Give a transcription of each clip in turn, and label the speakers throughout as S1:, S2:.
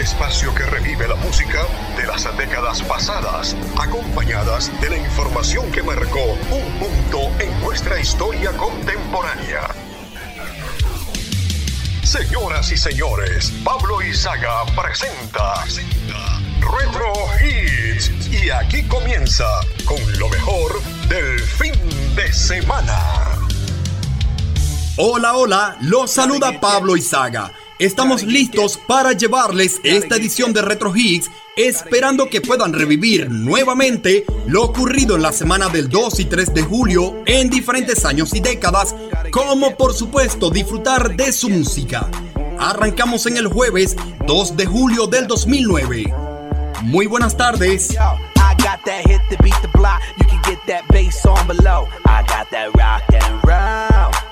S1: el espacio que revive la música de las décadas pasadas, acompañadas de la información que marcó un punto en nuestra historia contemporánea. Señoras y señores, Pablo Izaga presenta Retro Hits y aquí comienza con lo mejor del fin de semana.
S2: Hola, hola, los saluda Pablo Izaga. Estamos listos para llevarles esta edición de Retro Hits, esperando que puedan revivir nuevamente lo ocurrido en la semana del 2 y 3 de julio en diferentes años y décadas, como por supuesto disfrutar de su música. Arrancamos en el jueves 2 de julio del 2009. Muy buenas tardes.
S3: I got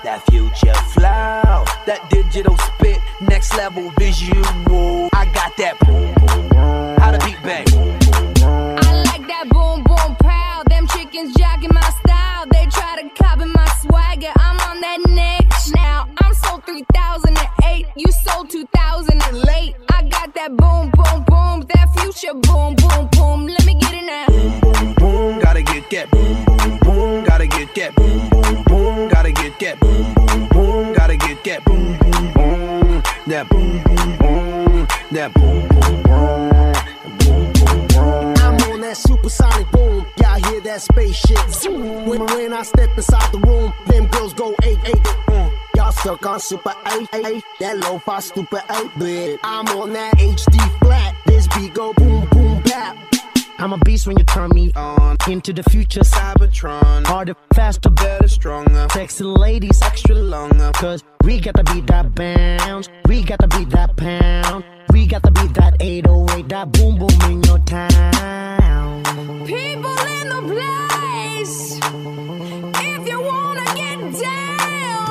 S3: that the future flow, that digital spit, next level visual. I got that boom boom. How to beat bang.
S4: I like that boom boom pow. Them chickens jacking my style. They try to copy my swagger. I'm on that next now. I'm sold 3008. You sold 2000 and late. I got that boom boom boom. That future boom boom boom. Let me get it now.
S3: Boom boom boom. Gotta get that boom boom boom. Gotta get that boom boom boom. Gotta get that boom boom boom. Gotta get that boom boom boom. That boom boom boom. That boom boom boom. Boom boom boom.
S5: I'm on that supersonic boom. Y'all hear that spaceship. When, when I step inside the room, them girls go eight eight. Mm. Y'all stuck on super eight eight. That lo-fi stupid eight bit. I'm on that HD flat. This beat go boom boom bap. I'm a beast when you turn me on. Into the future, Cybertron. Harder, faster, better, stronger. Sexy ladies, extra longer. Cause we got to beat that bounce. We got to beat that pound. We got to beat that 808, that boom boom in your town.
S4: People in the place. If you wanna get down,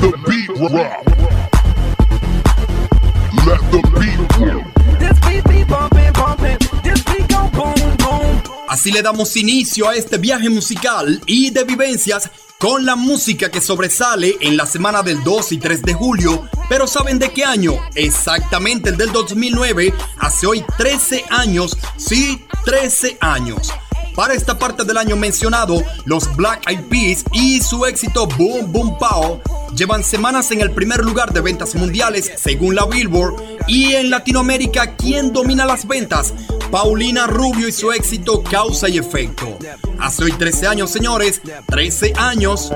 S4: the beat
S6: rock. Let the beat rock.
S3: This beat be bumping, bumping. This beat go boom, boom.
S2: Así le damos inicio a este viaje musical y de vivencias con la música que sobresale en la semana del 2 y 3 de julio. Pero ¿saben de qué año? Exactamente el del 2009, hace hoy 13 años, sí, 13 años. Para esta parte del año mencionado, los Black Eyed Peas y su éxito Boom Boom Pow llevan semanas en el primer lugar de ventas mundiales según la Billboard y en Latinoamérica, ¿quién domina las ventas? Paulina Rubio y su éxito Causa y Efecto. Hace hoy 13 años, señores, 13 años.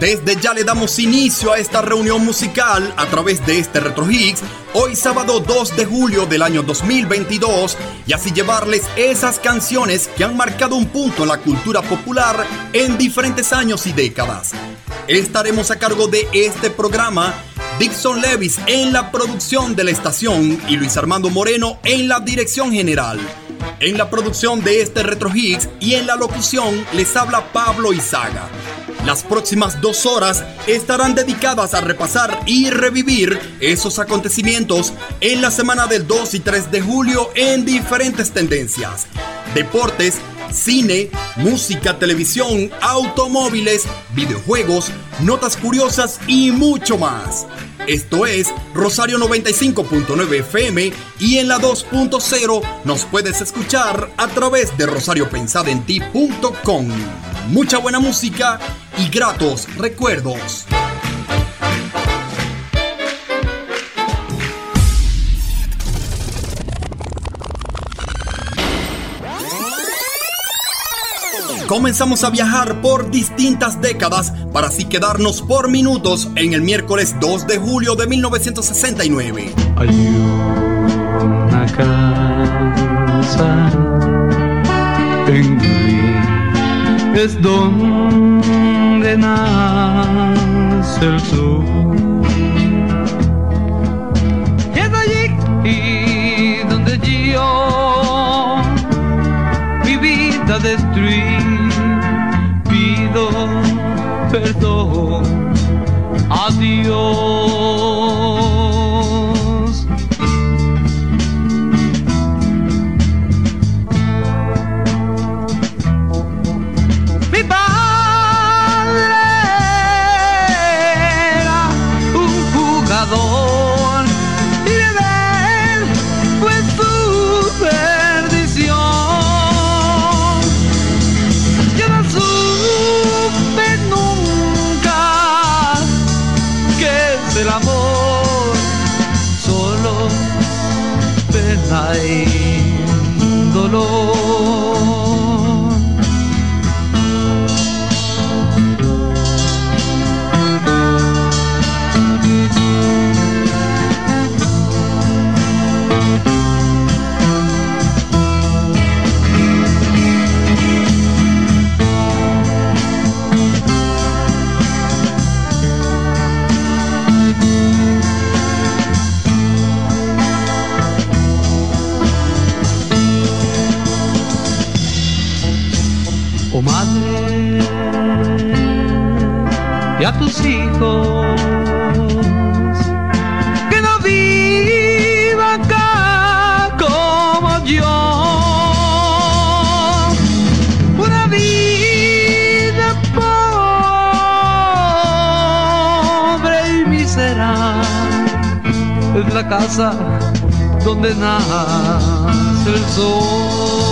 S2: Desde ya le damos inicio a esta reunión musical a través de este Retro Hits, hoy sábado 2 de julio del año 2022, y así llevarles esas canciones que han marcado un punto en la cultura popular en diferentes años y décadas. Estaremos a cargo de este programa Dixon Levis en la producción de la estación y Luis Armando Moreno en la dirección general. En la producción de este Retro Hits y en la locución les habla Pablo Izaga. Las próximas dos horas estarán dedicadas a repasar y revivir esos acontecimientos en la semana del 2 y 3 de julio en diferentes tendencias. Deportes, cine, música, televisión, automóviles, videojuegos, notas curiosas y mucho más. Esto es Rosario 95.9 FM y en la 2.0 nos puedes escuchar a través de rosariopensadenti.com. Mucha buena música y gratos recuerdos. Comenzamos a viajar por distintas décadas para así quedarnos por minutos en el miércoles 2 de julio de 1969. Hay una casa
S7: en es donde nace el. Y es allí donde yo mi vida destruí perdón. Adiós. Casa donde nace el sol.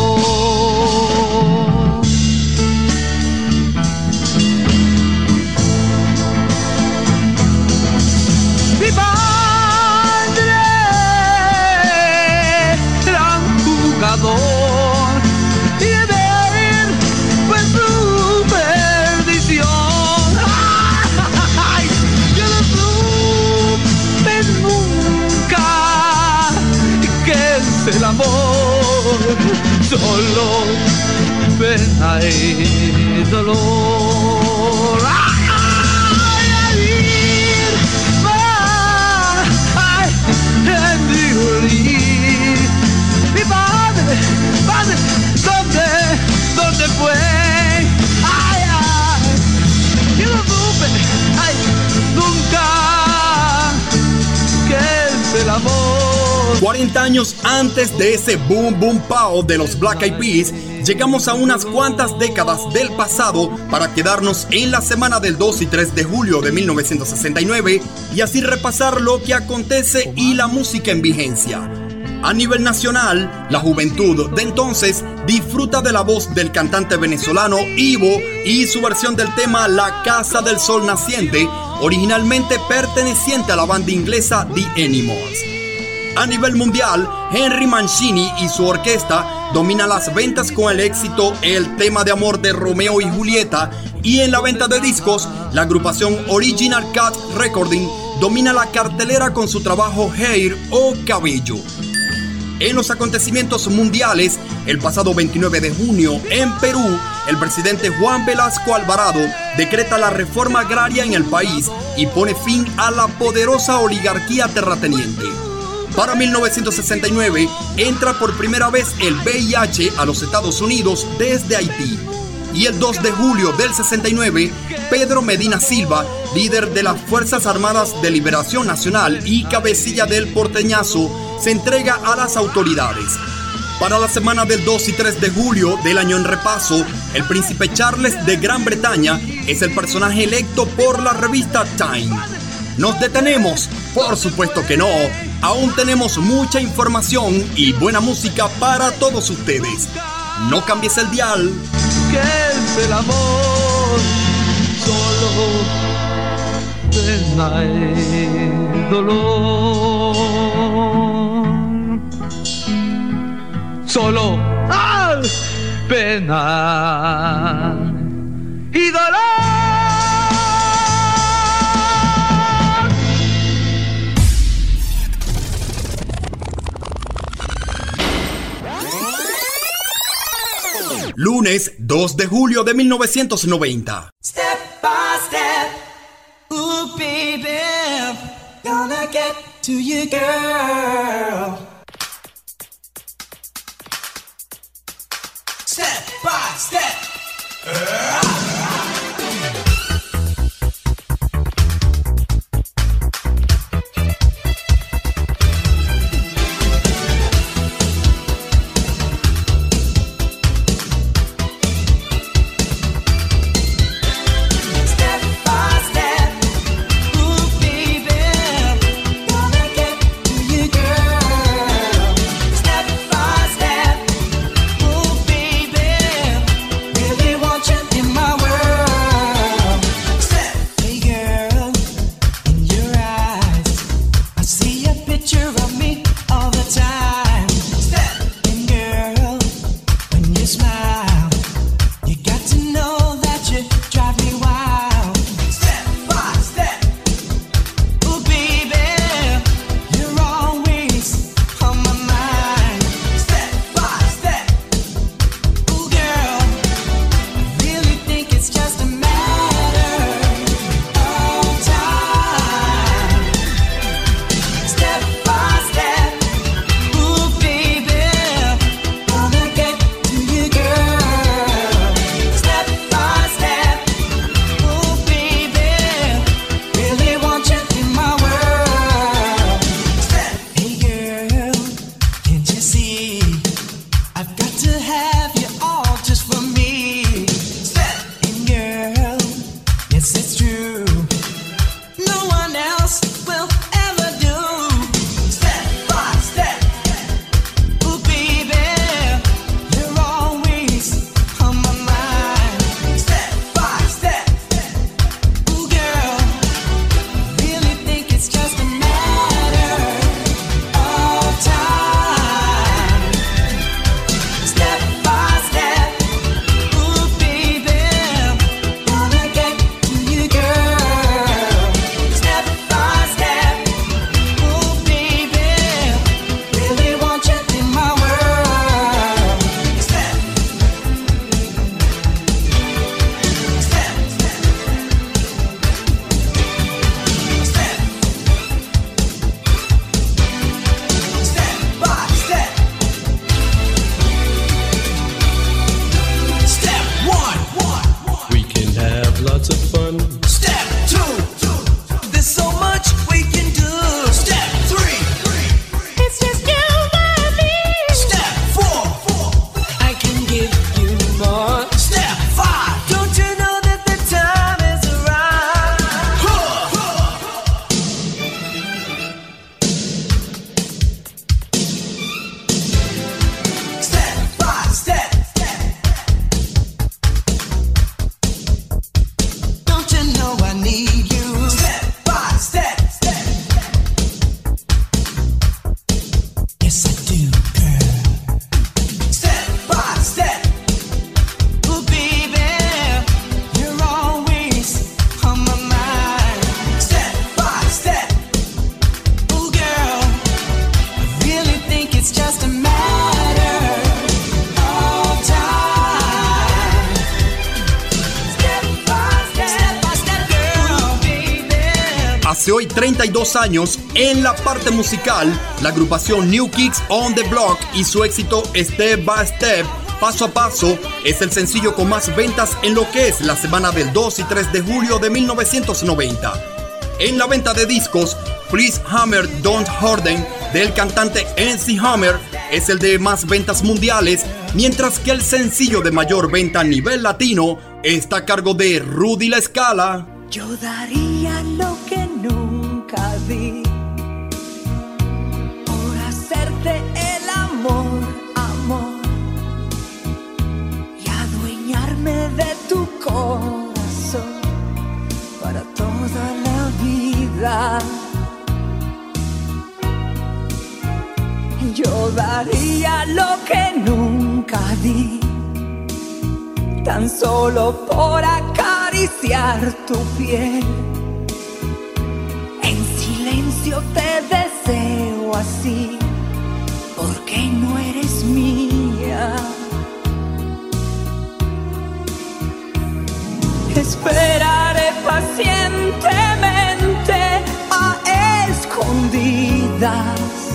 S2: Antes de ese boom boom pow de los Black Eyed Peas, llegamos a unas cuantas décadas del pasado para quedarnos en la semana del 2 y 3 de julio de 1969 y así repasar lo que acontece y la música en vigencia. A nivel nacional, la juventud de entonces disfruta de la voz del cantante venezolano Ivo y su versión del tema La Casa del Sol Naciente, originalmente perteneciente a la banda inglesa The Animals. A nivel mundial, Henry Mancini y su orquesta dominan las ventas con el éxito El tema de amor de Romeo y Julieta y en la venta de discos, la agrupación Original Cut Recording domina la cartelera con su trabajo Hair o Cabello. En los acontecimientos mundiales, el pasado 29 de junio, en Perú, el presidente Juan Velasco Alvarado decreta la reforma agraria en el país y pone fin a la poderosa oligarquía terrateniente. Para 1969 entra por primera vez el VIH a los Estados Unidos desde Haití. Y el 2 de julio del 69, Pedro Medina Silva, líder de las Fuerzas Armadas de Liberación Nacional y cabecilla del porteñazo, se entrega a las autoridades. Para la semana del 2 y 3 de julio del año en repaso, el príncipe Charles de Gran Bretaña es el personaje electo por la revista Time. ¿Nos detenemos? Por supuesto que no. Aún tenemos mucha información y buena música para todos ustedes. No cambies el dial.
S7: Que es el amor solo pena dolor. Solo ¡ah! pena y dolor.
S2: Lunes 2 de julio de 1990.
S8: Step by step, ooh baby, gonna get to you, girl. Step
S2: 32 años, en la parte musical, la agrupación New Kicks on the Block y su éxito Step by Step, paso a paso, es el sencillo con más ventas en lo que es la semana del 2 y 3 de julio de 1990. En la venta de discos, Please Hammer Don't Horden del cantante NC Hammer es el de más ventas mundiales, mientras que el sencillo de mayor venta a nivel latino está a cargo de Rudy La Escala.
S9: Yo daría Yo daría lo que nunca di, tan solo por acariciar tu piel. En silencio te deseo así, porque no eres mía. Esperaré pacientemente a escondidas.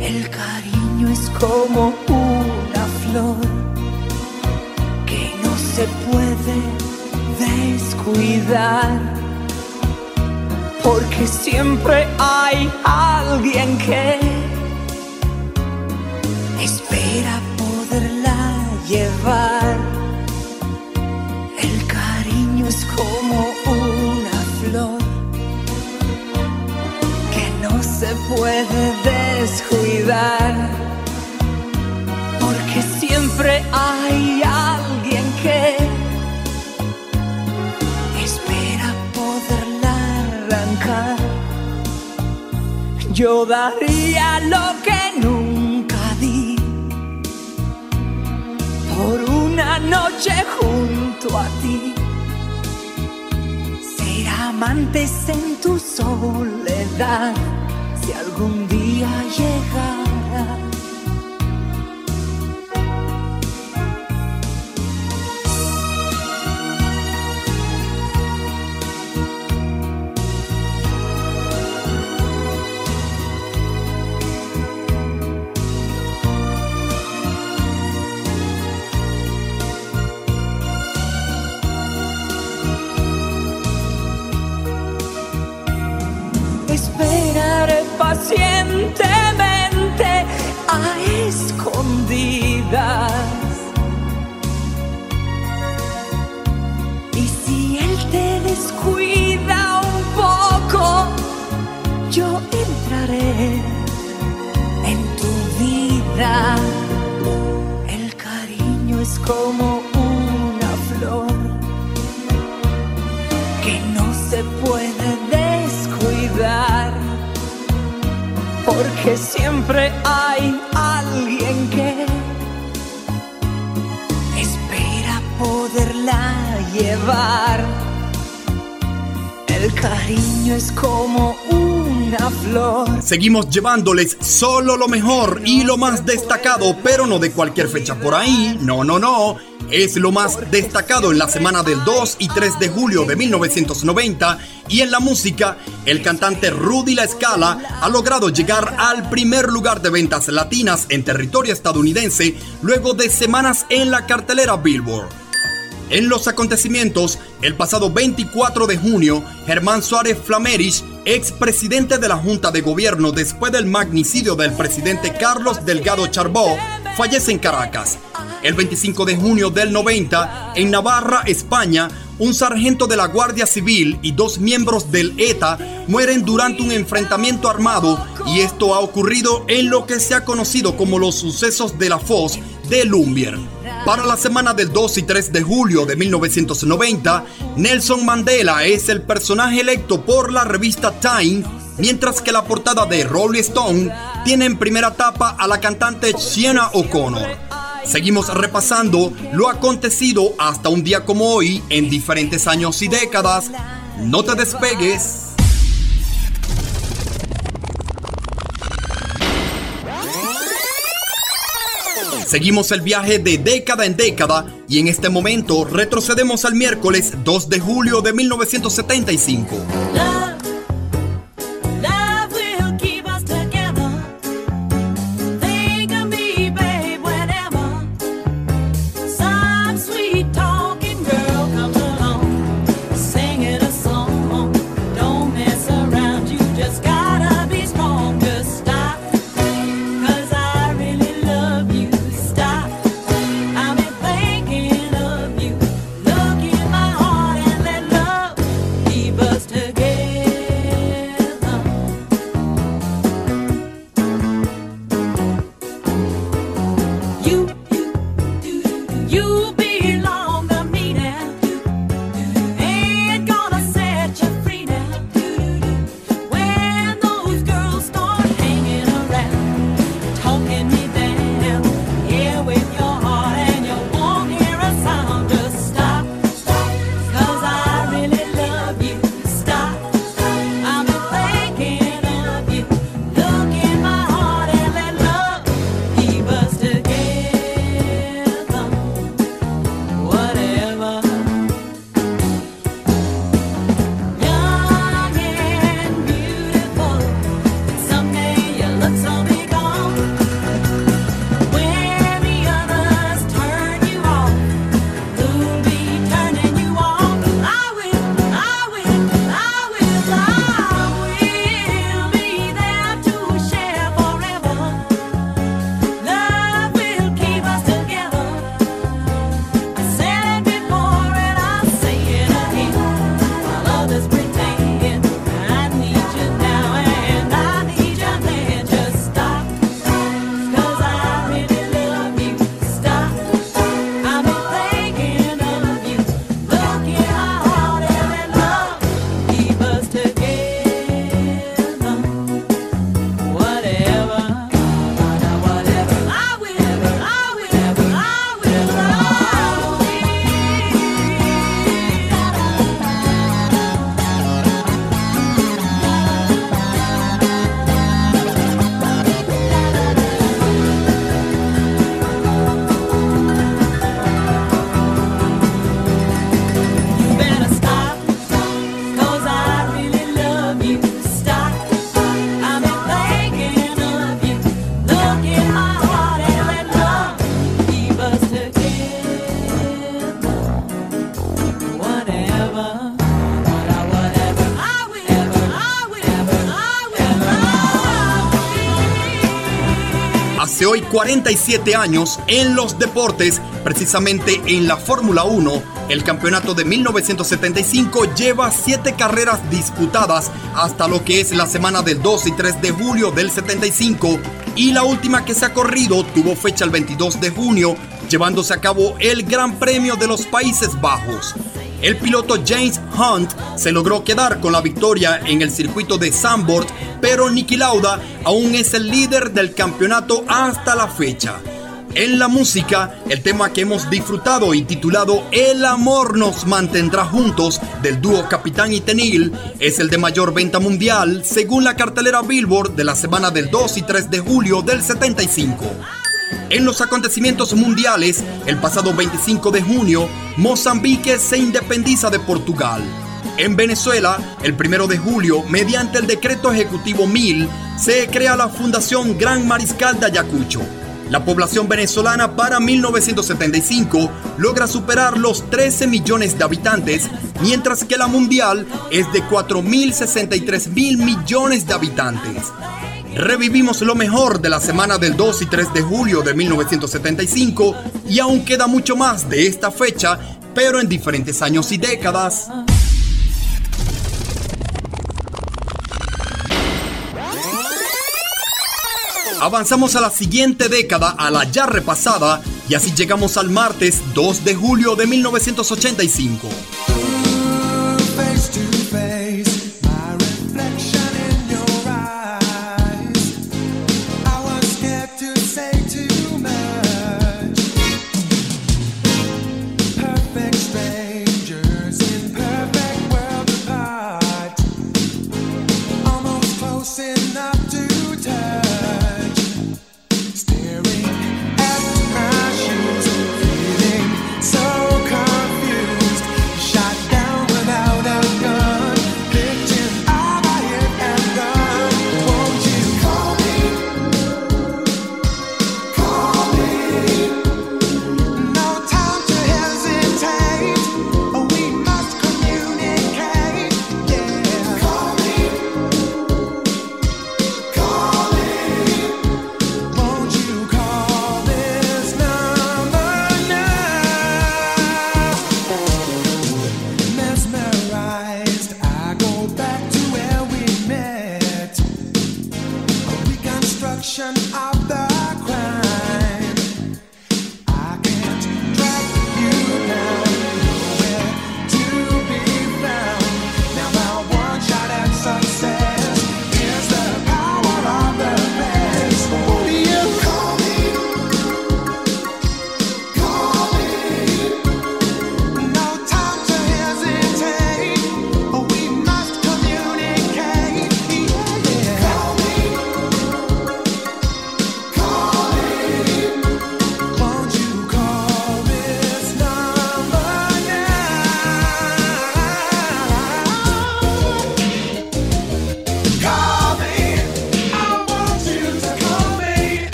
S9: El cariño es como una flor que no se puede descuidar. Porque siempre hay alguien que no se puede descuidar. Porque siempre hay alguien que espera poderla arrancar. Yo daría lo que nunca di por una noche junto a ti. Ser amantes en tu soledad, algún día llegara. Siempre hay alguien que espera poderla llevar. El cariño es como una flor.
S2: Seguimos llevándoles solo lo mejor y lo más destacado, pero no de cualquier fecha por ahí. No, no, no. Es lo más destacado en la semana del 2 y 3 de julio de 1990 y en la música, el cantante Rudy La Scala ha logrado llegar al primer lugar de ventas latinas en territorio estadounidense luego de semanas en la cartelera Billboard. En los acontecimientos, el pasado 24 de junio, Germán Suárez Flamerich, expresidente de la Junta de Gobierno después del magnicidio del presidente Carlos Delgado Charbó, fallece en Caracas. El 25 de junio del 90, en Navarra, España, un sargento de la Guardia Civil y dos miembros del ETA mueren durante un enfrentamiento armado y esto ha ocurrido en lo que se ha conocido como los sucesos de la Foz de Lumbier. Para la semana del 2 y 3 de julio de 1990, Nelson Mandela es el personaje electo por la revista Time, mientras que la portada de Rolling Stone tiene en primera tapa a la cantante Sienna O'Connor. Seguimos repasando lo acontecido hasta un día como hoy en diferentes años y décadas. No te despegues. Seguimos el viaje de década en década y en este momento retrocedemos al miércoles 2 de julio de 1975.
S8: Hoy 47 años en los deportes, precisamente en la Fórmula 1, el campeonato de 1975 lleva 7 carreras disputadas hasta lo que es la semana del 2 y 3 de julio del 75 y la última que se ha corrido tuvo fecha el 22 de junio, llevándose a cabo el Gran Premio de los Países Bajos. El piloto James Hunt se logró quedar con la victoria en el circuito de Zandvoort, pero Niki Lauda aún es el líder del campeonato hasta la fecha. En la música, el tema que hemos disfrutado y titulado El amor nos mantendrá juntos del dúo Capitán y Tenil es el de mayor venta mundial según la cartelera Billboard de la semana del 2 y 3 de julio del 75. En los acontecimientos mundiales, el pasado 25 de junio, Mozambique se independiza de Portugal. En Venezuela, el 1 de julio, mediante el decreto ejecutivo 1000, se crea la Fundación Gran Mariscal de Ayacucho. La población venezolana para 1975 logra superar los 13 millones de habitantes, mientras que la mundial es de 4.063 mil millones de habitantes. Revivimos lo mejor de la semana del 2 y 3 de julio de 1975 y aún queda mucho más de esta fecha, pero en diferentes años y décadas. Avanzamos a la siguiente década, a la ya repasada, y así llegamos al martes 2 de julio de 1985.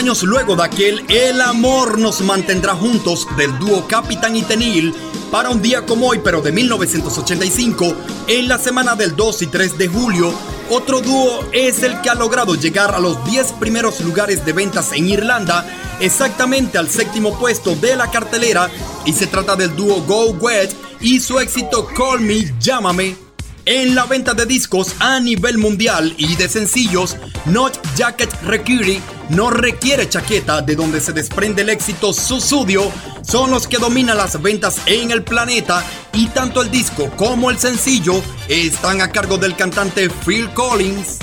S8: Años luego de aquel El amor nos mantendrá juntos del dúo Capitán y Tenil, para un día como hoy, pero de 1985, en la semana del 2 y 3 de julio,
S2: Otro dúo es el que ha logrado llegar a los 10 primeros lugares de ventas en Irlanda, exactamente al séptimo puesto de la cartelera, y se trata del dúo Go Wet y su éxito Call Me, Llámame. En la venta de discos a nivel mundial y de sencillos, Not Jacket Require no requiere chaqueta, de donde se desprende el éxito Susudio, son los que dominan las ventas en el planeta y tanto el disco como el sencillo están a cargo del cantante Phil Collins.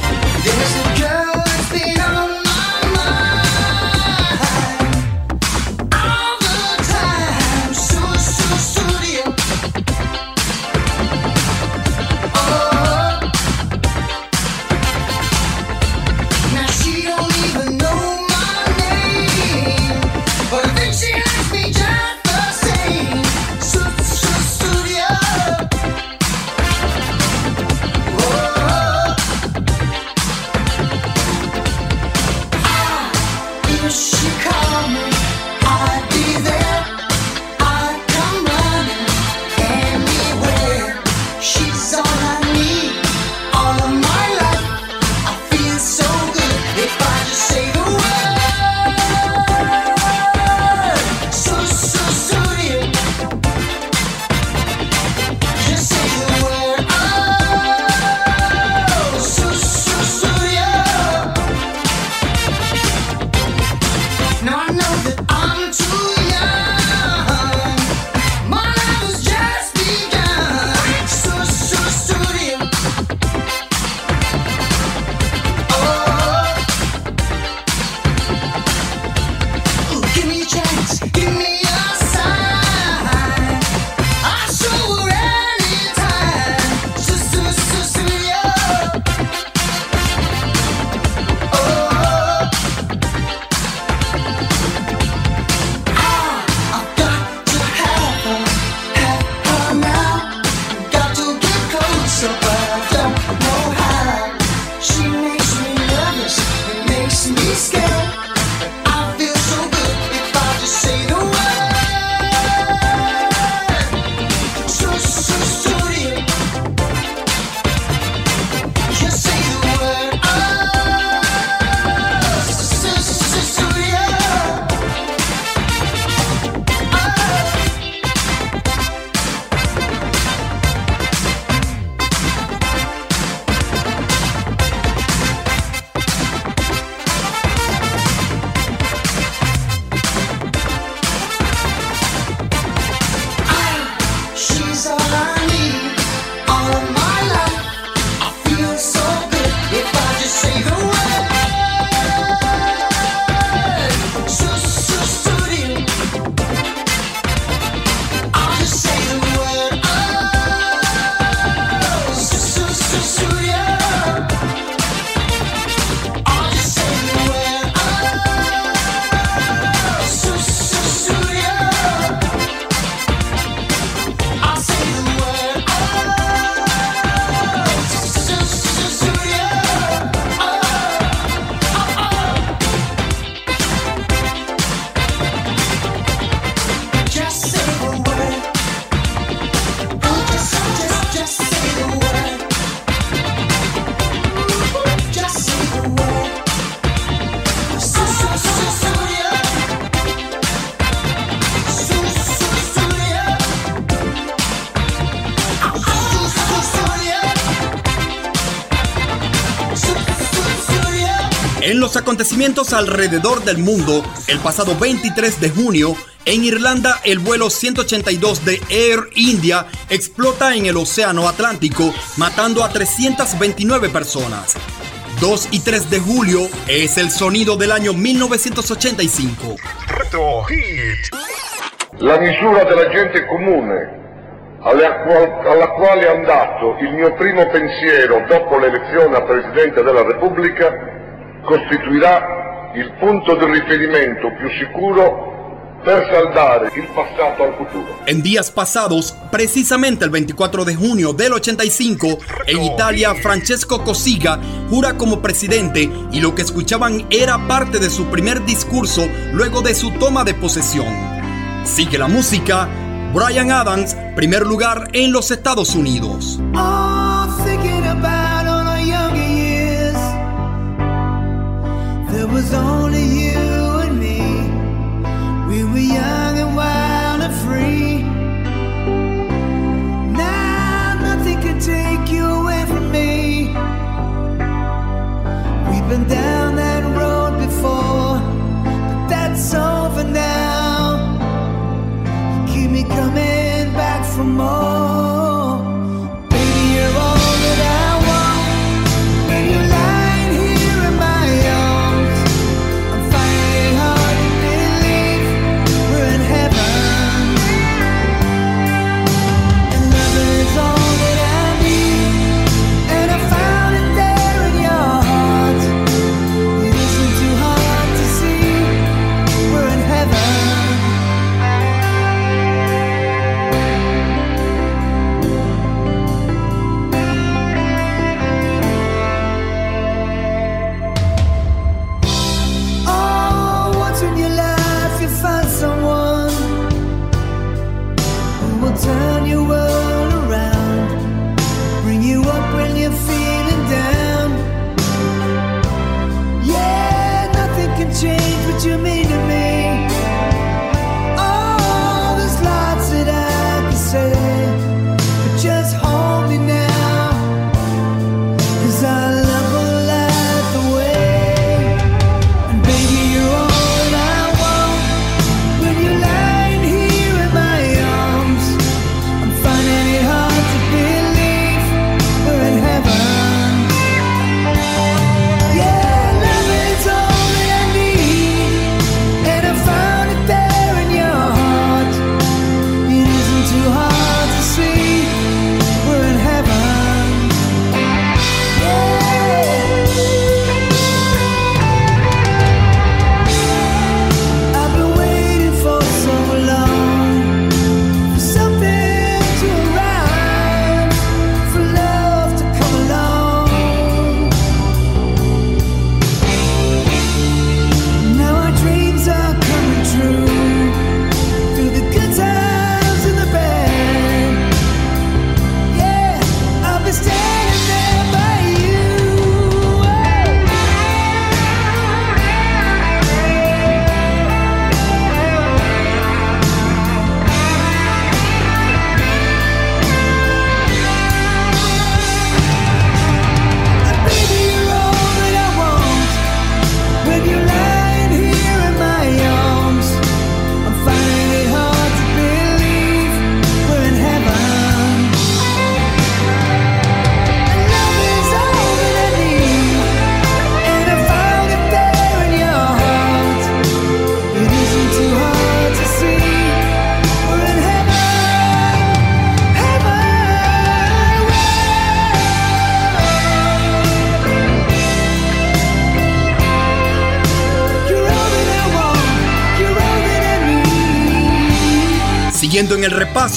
S2: Acontecimientos alrededor del mundo, el pasado 23 de junio, en Irlanda el vuelo 182 de Air India explota en el Océano Atlántico, matando a 329 personas. 2 y 3 de julio es el sonido del año 1985.
S1: Retro Hit.
S6: La misura della gente comune alla, qual- alla quale è andato il mio primo pensiero dopo l'elezione a Presidente della Repubblica costituirà il punto di riferimento più sicuro per saldare il passato al futuro.
S2: En días pasados, precisamente el 24 de junio del 85, en Italia, Francesco Cossiga jura como presidente y lo que escuchaban era parte de su primer discurso luego de su toma de posesión. Sigue la música, Brian Adams, primer lugar en los Estados Unidos.
S10: Oh,
S2: up and down that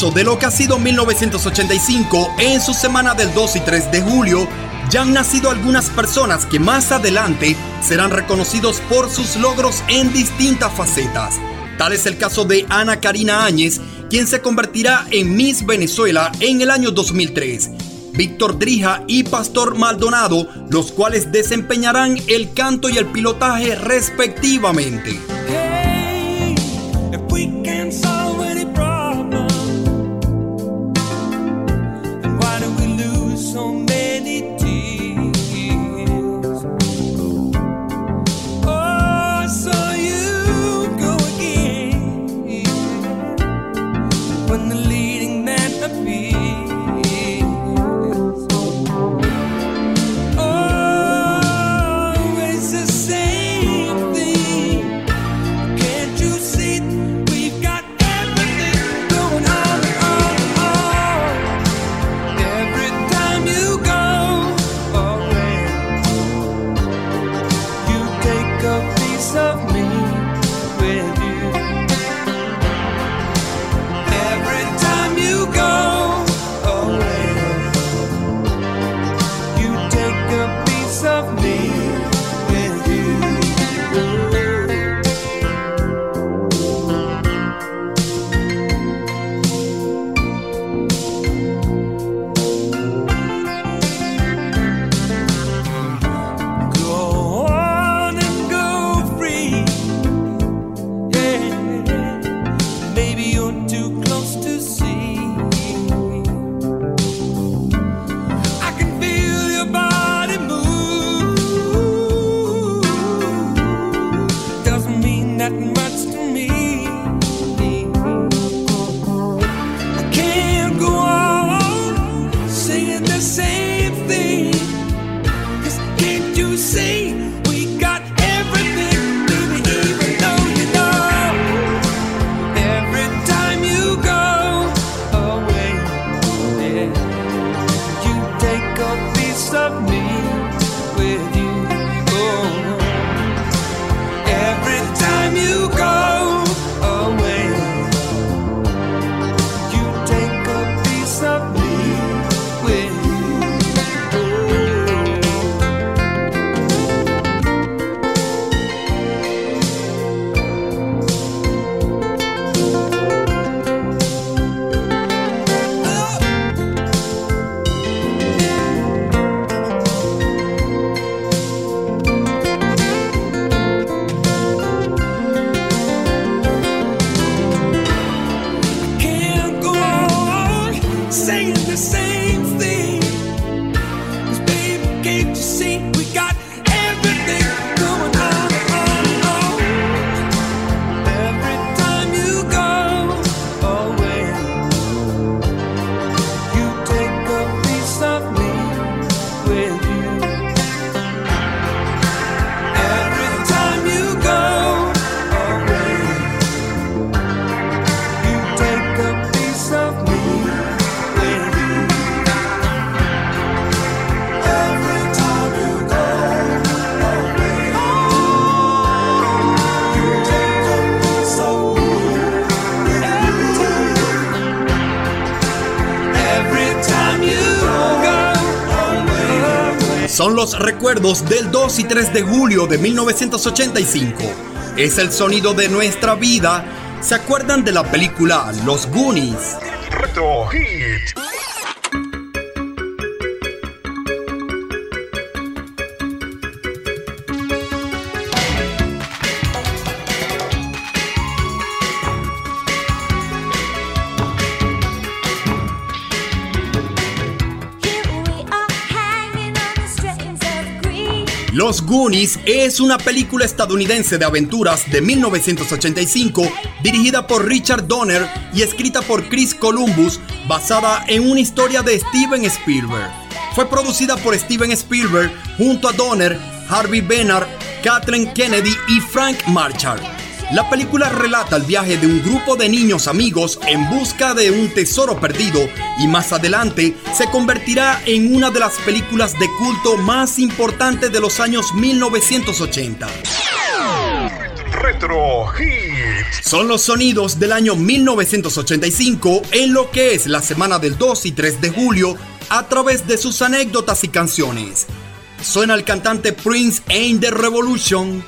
S2: de lo que ha sido 1985 en su semana del 2 y 3 de julio, ya han nacido algunas personas que más adelante serán reconocidos por sus logros en distintas facetas. Tal es el caso de Ana Karina Áñez, quien se convertirá en Miss Venezuela en el año 2003. Víctor Drija y Pastor Maldonado, los cuales desempeñarán el canto y el pilotaje respectivamente. Los recuerdos del 2 y 3 de julio de 1985. Es el sonido de nuestra vida. ¿Se acuerdan de la película Los Goonies?
S1: Hit.
S2: Los Goonies es una película estadounidense de aventuras de 1985 dirigida por Richard Donner y escrita por Chris Columbus basada en una historia de Steven Spielberg. Fue producida por Steven Spielberg junto a Donner, Harvey Bennard, Kathleen Kennedy y Frank Marshall. La película relata el viaje de un grupo de niños amigos en busca de un tesoro perdido y más adelante se convertirá en una de las películas de culto más importantes de los años 1980.
S1: Retro Hits.
S2: Son los sonidos del año 1985 en lo que es la semana del 2 y 3 de julio a través de sus anécdotas y canciones. Suena el cantante Prince Ain't the Revolution.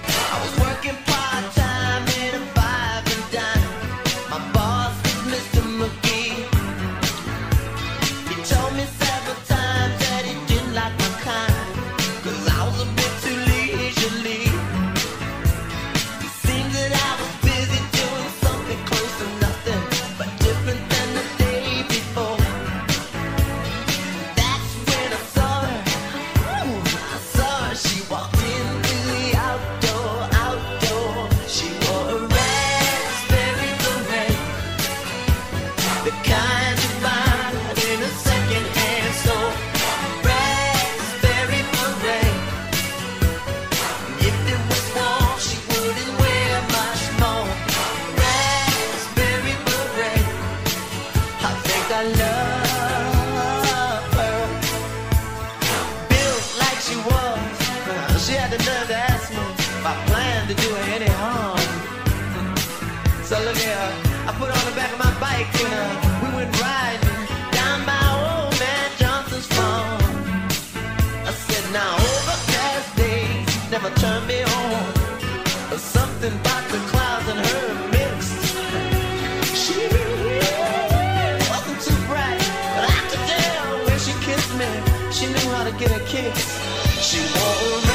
S10: Knew how to get a kiss. She wore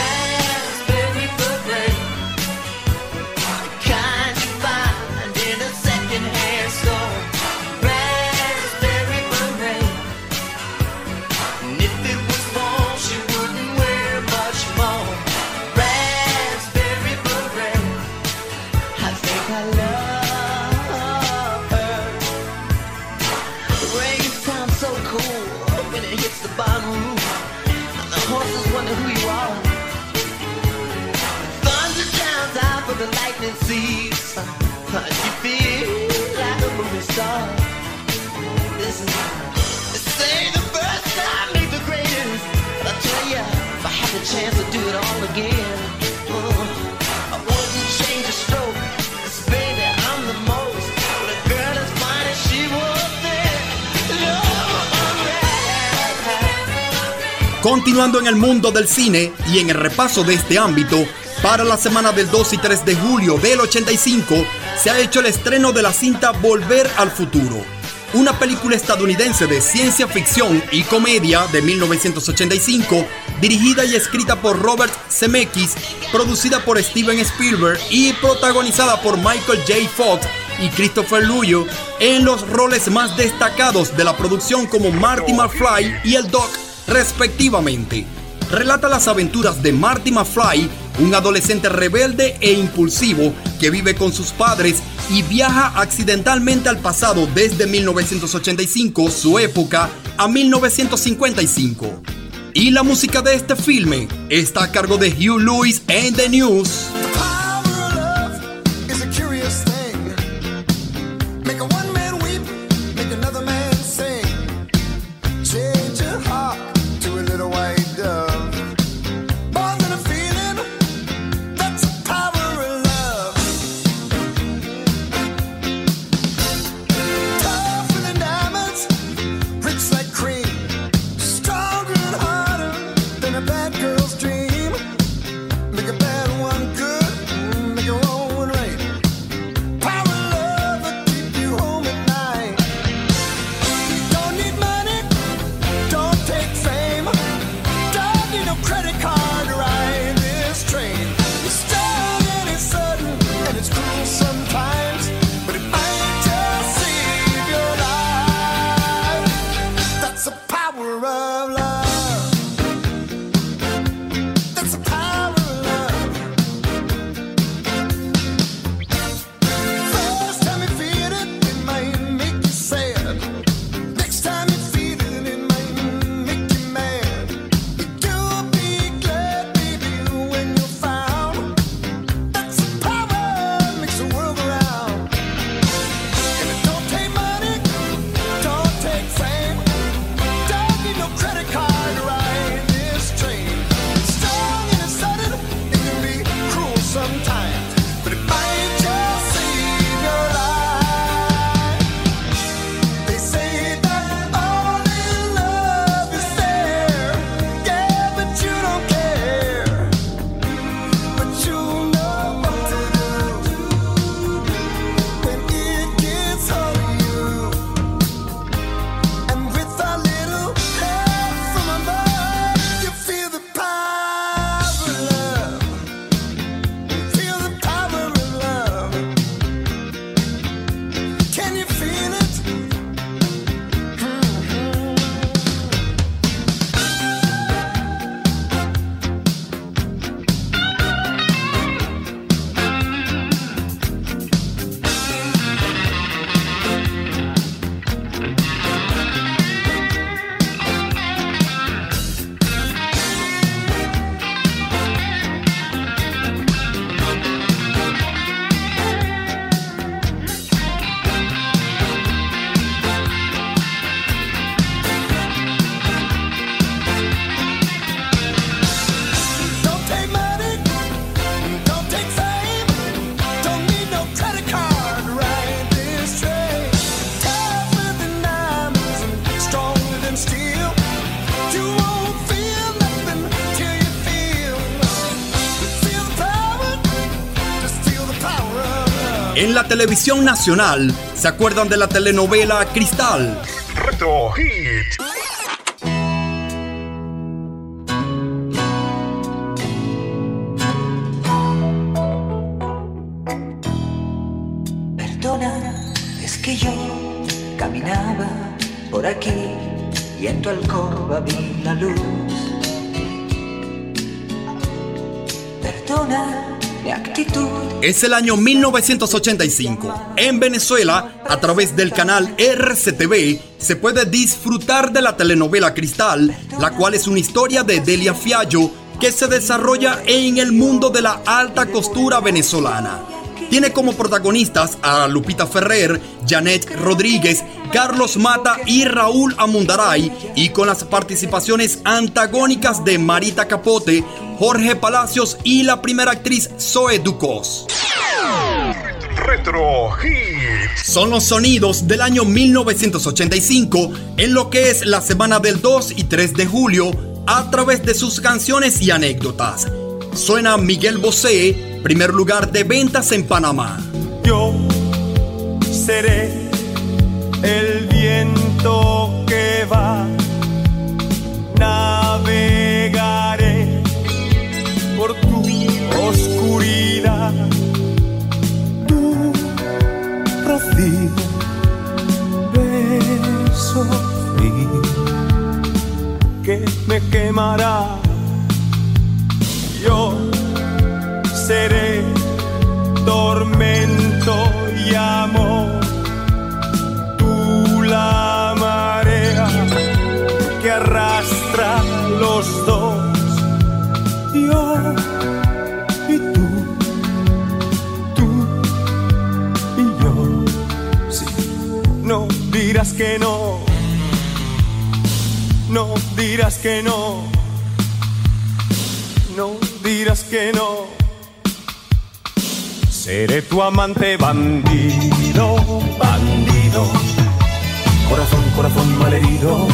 S2: Continuando en el mundo del cine y en el repaso de este ámbito, para la semana del 2 y 3 de julio del 85 se ha hecho el estreno de la cinta Volver al Futuro, una película estadounidense de ciencia ficción y comedia de 1985, dirigida y escrita por Robert Zemeckis, producida por Steven Spielberg y protagonizada por Michael J. Fox y Christopher Luyo en los roles más destacados de la producción como Marty McFly y el Doc respectivamente. Relata las aventuras de Marty McFly, un adolescente rebelde e impulsivo que vive con sus padres y viaja accidentalmente al pasado desde 1985, su época, a 1955. Y la música de este filme está a cargo de Hugh Lewis and the News. Televisión nacional, ¿se acuerdan de la telenovela Cristal?
S1: Retro Hit.
S11: Es
S2: el año 1985. En Venezuela, a través del canal RCTV, se puede disfrutar de la telenovela Cristal, la cual es una historia de Delia Fiallo que se desarrolla en el mundo de la alta costura venezolana. Tiene como protagonistas a Lupita Ferrer, Janet Rodríguez, Carlos Mata y Raúl Amundaray, y con las participaciones antagónicas de Marita Capote, Jorge Palacios y la primera actriz Zoe Ducos.
S1: Retro Hit.
S2: Son los sonidos del año 1985 en lo que es la semana del 2 y 3 de julio a través de sus canciones y anécdotas. Suena Miguel Bosé, primer lugar de ventas en Panamá.
S12: Yo seré el viento que va, rocío, beso frío que me quemará. Yo seré tormento y amor. Dirás que no. No dirás que no. No dirás que no. Seré tu amante bandido, bandido. Corazón, corazón malherido.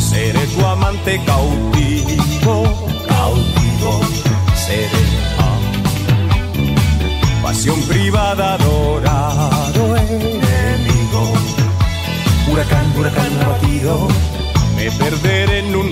S12: Seré tu amante cautivo, cautivo. Seré ah, pasión privada, adorado Me perderé en un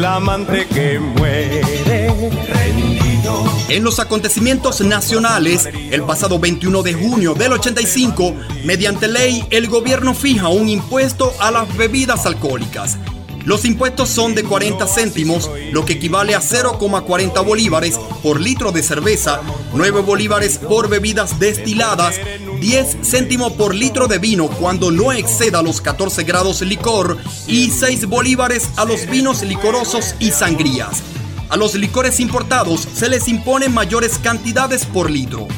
S12: Que muere rendido.
S2: En los acontecimientos nacionales, el pasado 21 de junio del 85, mediante ley, el gobierno fija un impuesto a las bebidas alcohólicas. Los impuestos son de 40 céntimos, lo que equivale a 0,40 bolívares por litro de cerveza, 9 bolívares por bebidas destiladas, 10 céntimos por litro de vino cuando no exceda los 14 grados licor y 6 bolívares a los vinos licorosos y sangrías. A los licores importados se les imponen mayores cantidades por litro.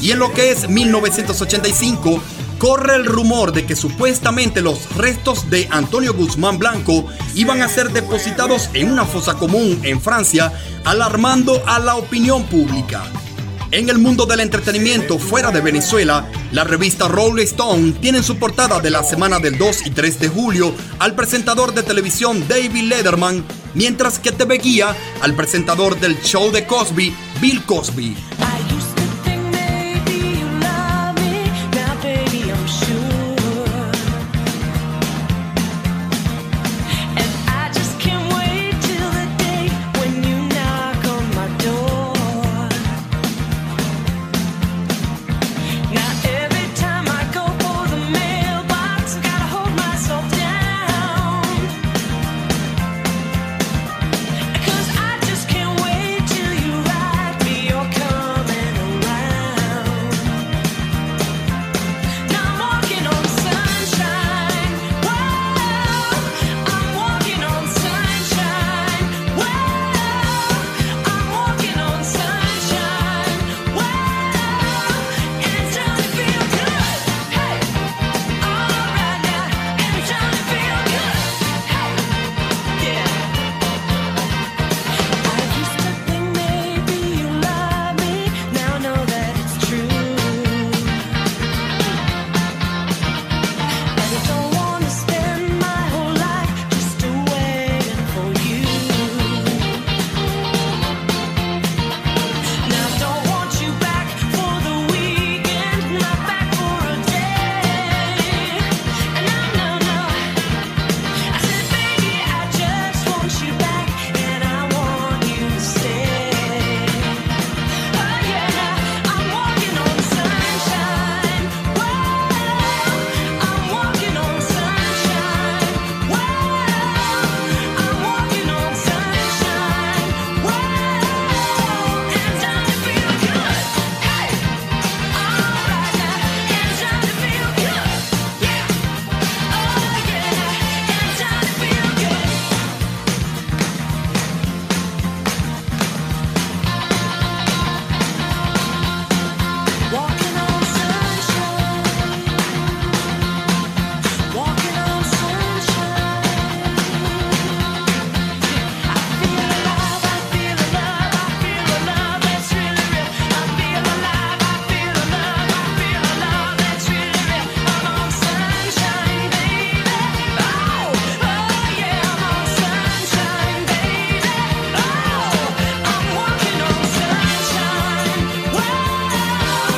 S2: Y en lo que es 1985, corre el rumor de que supuestamente los restos de Antonio Guzmán Blanco iban a ser depositados en una fosa común en Francia, alarmando a la opinión pública. En el mundo del entretenimiento fuera de Venezuela, la revista Rolling Stone tiene en su portada de la semana del 2 y 3 de julio al presentador de televisión David Letterman, mientras que TV Guía al presentador del show de Cosby, Bill Cosby.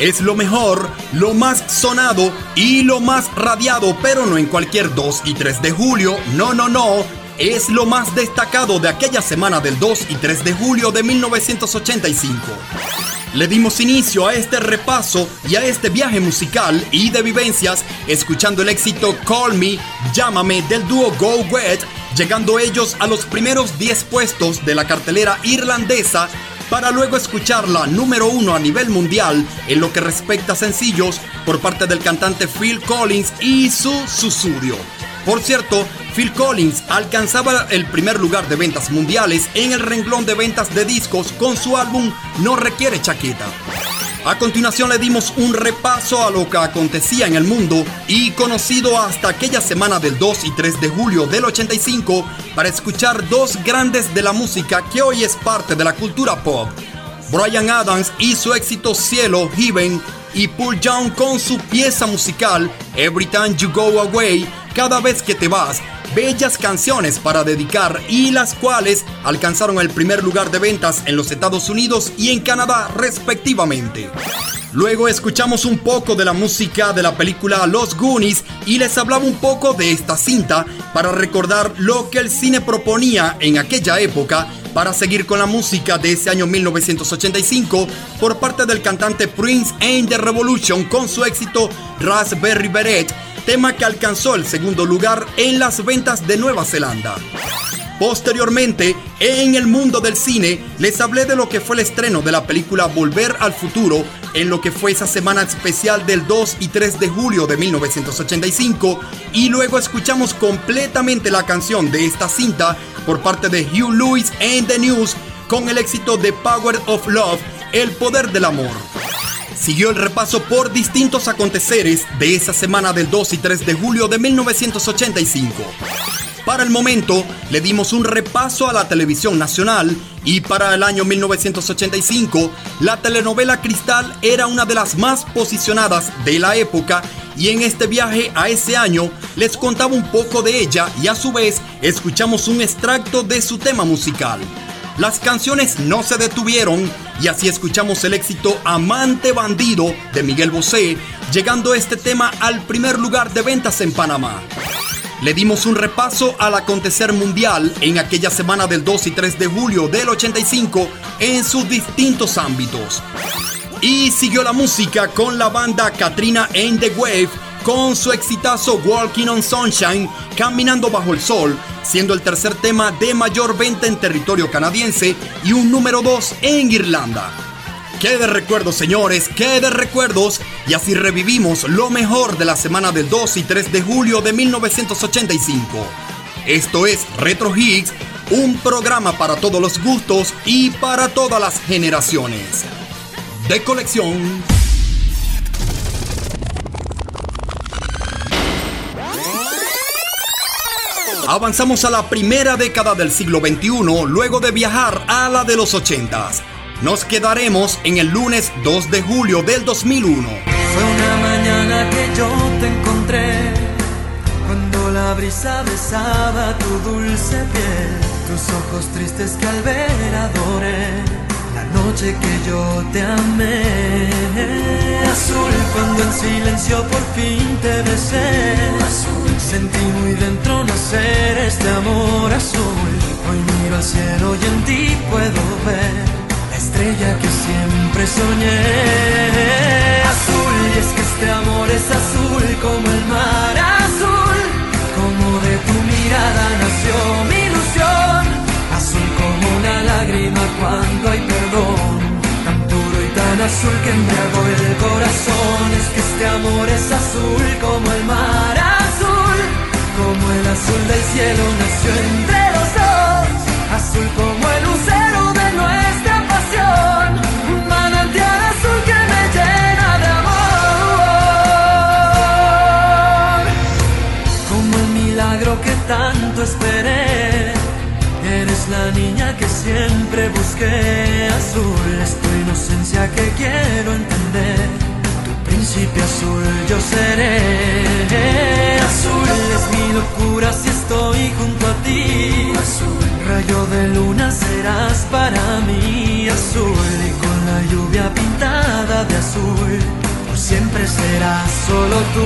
S2: Es lo mejor, lo más sonado y lo más radiado, pero no en cualquier 2 y 3 de julio. No, no, no. Es lo más destacado de aquella semana del 2 y 3 de julio de 1985. Le dimos inicio a este repaso y a este viaje musical y de vivencias escuchando el éxito Call Me, Llámame del dúo Go Wet, llegando ellos a los primeros 10 puestos de la cartelera irlandesa para luego escuchar la número uno a nivel mundial en lo que respecta a sencillos por parte del cantante Phil Collins y su Susudio. Por cierto, Phil Collins alcanzaba el primer lugar de ventas mundiales en el renglón de ventas de discos con su álbum No requiere chaqueta. A continuación le dimos un repaso a lo que acontecía en el mundo y conocido hasta aquella semana del 2 y 3 de julio del 85 para escuchar dos grandes de la música que hoy es parte de la cultura pop. Brian Adams y su éxito Cielo, Heaven y Paul Young con su pieza musical Every Time You Go Away, cada vez que te vas, bellas canciones para dedicar y las cuales alcanzaron el primer lugar de ventas en los Estados Unidos y en Canadá respectivamente. Luego escuchamos un poco de la música de la película Los Goonies y les hablaba un poco de esta cinta para recordar lo que el cine proponía en aquella época para seguir con la música de ese año 1985 por parte del cantante Prince and the Revolution con su éxito Raspberry Beret tema que alcanzó el segundo lugar en las ventas de Nueva Zelanda. Posteriormente, en el mundo del cine, les hablé de lo que fue el estreno de la película Volver al Futuro, en lo que fue esa semana especial del 2 y 3 de julio de 1985, y luego escuchamos completamente la canción de esta cinta por parte de Hugh Lewis and the News con el éxito de Power of Love, El Poder del Amor siguió el repaso por distintos aconteceres de esa semana del 2 y 3 de julio de 1985. Para el momento, le dimos un repaso a la televisión nacional Y para el año 1985, la telenovela Cristal era una de las más posicionadas de la época y en este viaje a ese año les contaba un poco de ella y a su vez escuchamos un extracto de su tema musical. Las canciones no se detuvieron y así escuchamos el éxito Amante Bandido de Miguel Bosé, llegando este tema al primer lugar de ventas en Panamá. Le dimos un repaso al acontecer mundial en aquella semana del 2 y 3 de julio del 85 en sus distintos ámbitos. Y siguió la música con la banda Katrina and the Wave con su exitazo Walking on Sunshine, Caminando bajo el sol, siendo el tercer tema de mayor venta en territorio canadiense y un número 2 en Irlanda. Qué de recuerdos, señores, qué de recuerdos. Y así revivimos lo mejor de la semana del 2 y 3 de julio de 1985. Esto es Retro Hits, un programa para todos los gustos y para todas las generaciones. De colección. Avanzamos a la primera década del siglo XXI luego de viajar a la de los 80s. Nos quedaremos en el lunes 2 de julio del 2001.
S13: Fue una mañana que yo te encontré cuando la brisa besaba tu dulce piel, tus ojos tristes que al ver adoré, la noche que yo te amé. Azul cuando en silencio por fin te besé, azul sentí muy dentro nacer este amor azul. Hoy miro al cielo y en ti puedo ver estrella que siempre soñé. Azul, y es que este amor es azul como el mar azul, como de tu mirada nació mi ilusión. Azul como una lágrima cuando hay perdón, tan puro y tan azul que embriagó el corazón. Es que este amor es azul como el mar azul, como el azul del cielo nació entre los dos. Azul como el lucero tanto esperé, eres la niña que siempre busqué. Azul es tu inocencia que quiero entender. Tu príncipe azul yo seré. Azul es mi locura si estoy junto a ti. Azul, rayo de luna serás para mí. Azul y con la lluvia pintada de azul, por siempre serás solo tú.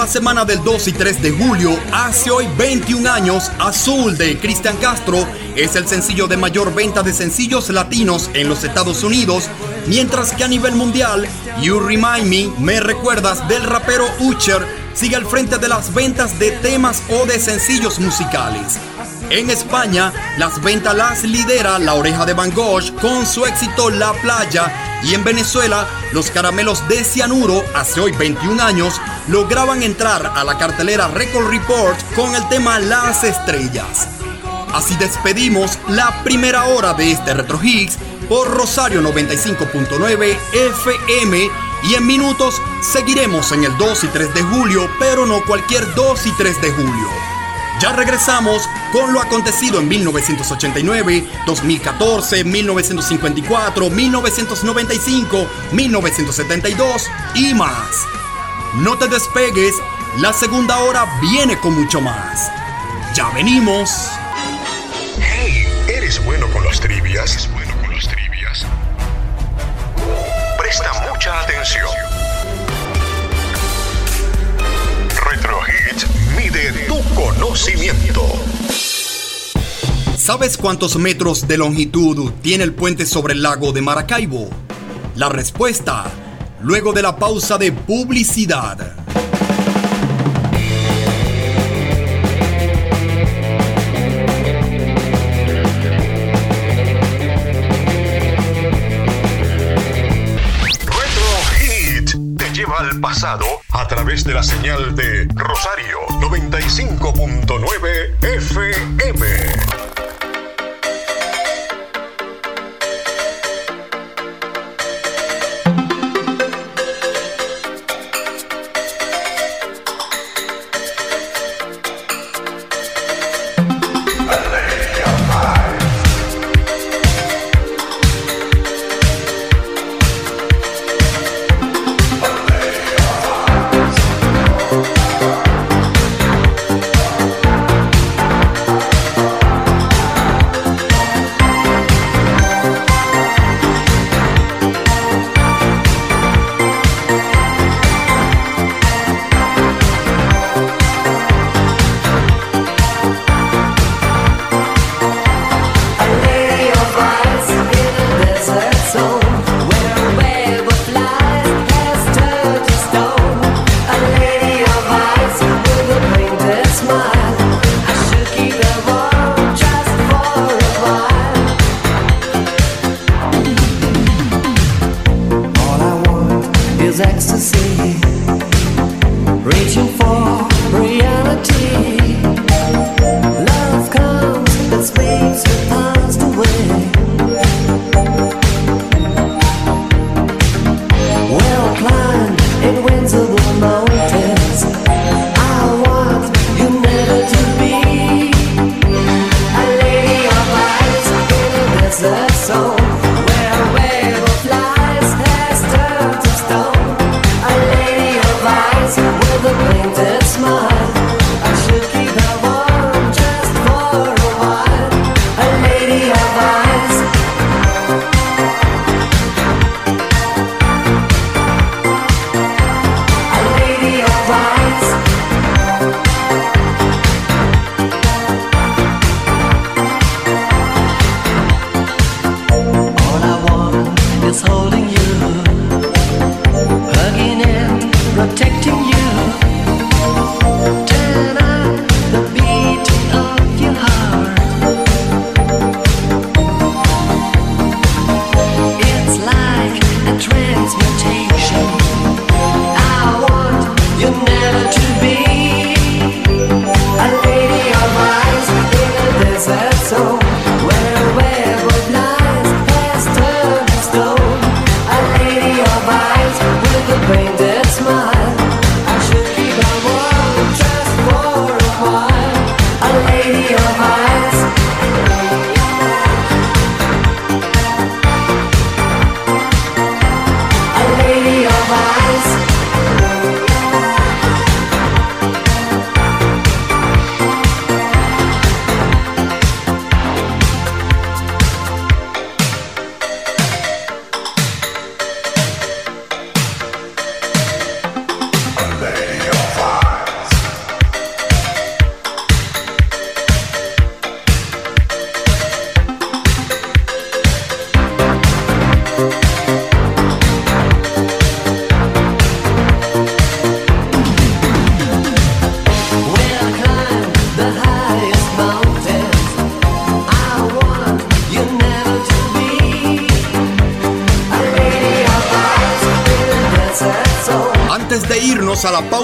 S2: la semana del 2 y 3 de julio, hace hoy 21 años, Azul de Cristian Castro es el sencillo de mayor venta de sencillos latinos en los Estados Unidos, mientras que a nivel mundial, You Remind Me, Me Recuerdas del rapero Usher, sigue al frente de las ventas de temas o de sencillos musicales. En España, las ventas las lidera La Oreja de Van Gogh con su éxito La Playa y en Venezuela, los caramelos de cianuro, hace hoy 21 años, lograban entrar a la cartelera Record Report con el tema Las Estrellas. Así despedimos la primera hora de este Retro Hits por Rosario 95.9 FM y en minutos seguiremos en el 2 y 3 de julio, pero no cualquier 2 y 3 de julio. Ya regresamos con lo acontecido en 1989, 2014, 1954, 1995, 1972 y más. No te despegues, la segunda hora viene con mucho más. Ya venimos.
S1: Hey, ¿eres bueno con las trivias? ¿Eres bueno con trivias? Presta mucha atención. Mide tu conocimiento.
S2: ¿Sabes cuántos metros de longitud tiene el puente sobre el lago de Maracaibo? La respuesta, luego de la pausa de publicidad.
S1: Pasado a través de la señal de Rosario 95.9 FM.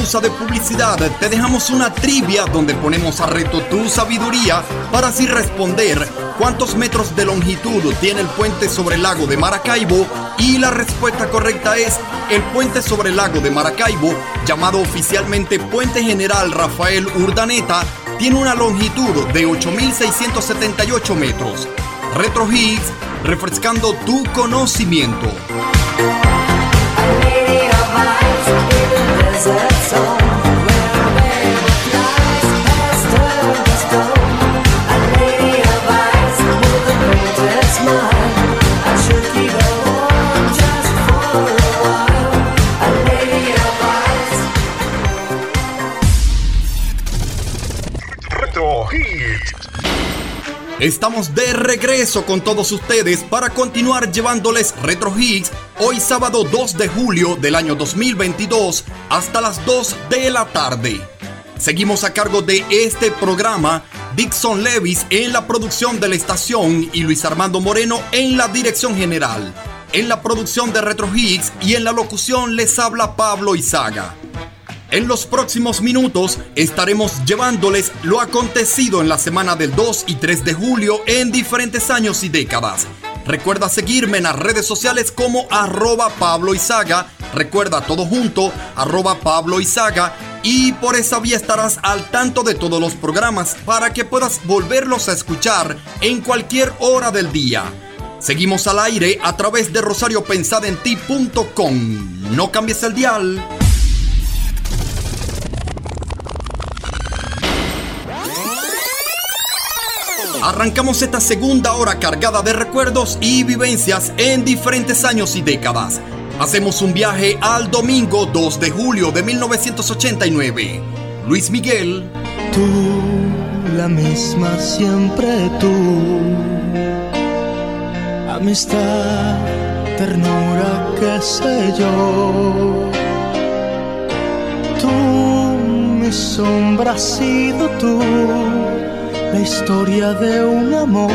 S2: De publicidad, te dejamos una trivia donde ponemos a reto tu sabiduría para así responder cuántos metros de longitud tiene el puente sobre el lago de Maracaibo y la respuesta correcta es el puente sobre el lago de Maracaibo, llamado oficialmente Puente General Rafael Urdaneta, tiene una longitud de 8.678 metros. Retro Higgs, refrescando tu conocimiento. Estamos de regreso con todos ustedes para continuar llevándoles Retro Hits hoy sábado 2 de julio del año 2022 hasta las 2 de la tarde. Seguimos a cargo de este programa Dixon Levis en la producción de la estación y Luis Armando Moreno en la dirección general. En la producción de Retro Hits y en la locución les habla Pablo Izaga. En los próximos minutos estaremos llevándoles lo acontecido en la semana del 2 y 3 de julio en diferentes años y décadas. Recuerda seguirme en las redes sociales como arroba Pablo Izaga. Recuerda todo junto, arroba Pablo Izaga. Y por esa vía estarás al tanto de todos los programas para que puedas volverlos a escuchar en cualquier hora del día. Seguimos al aire a través de rosariopensadenti.com. No cambies el dial. Arrancamos esta segunda hora cargada de recuerdos y vivencias en diferentes años y décadas. Hacemos un viaje al domingo 2 de julio de 1989. Luis Miguel.
S8: Tú, la misma siempre tú. Amistad, ternura, qué sé yo. Tú, mi sombra has sido tú la historia de un amor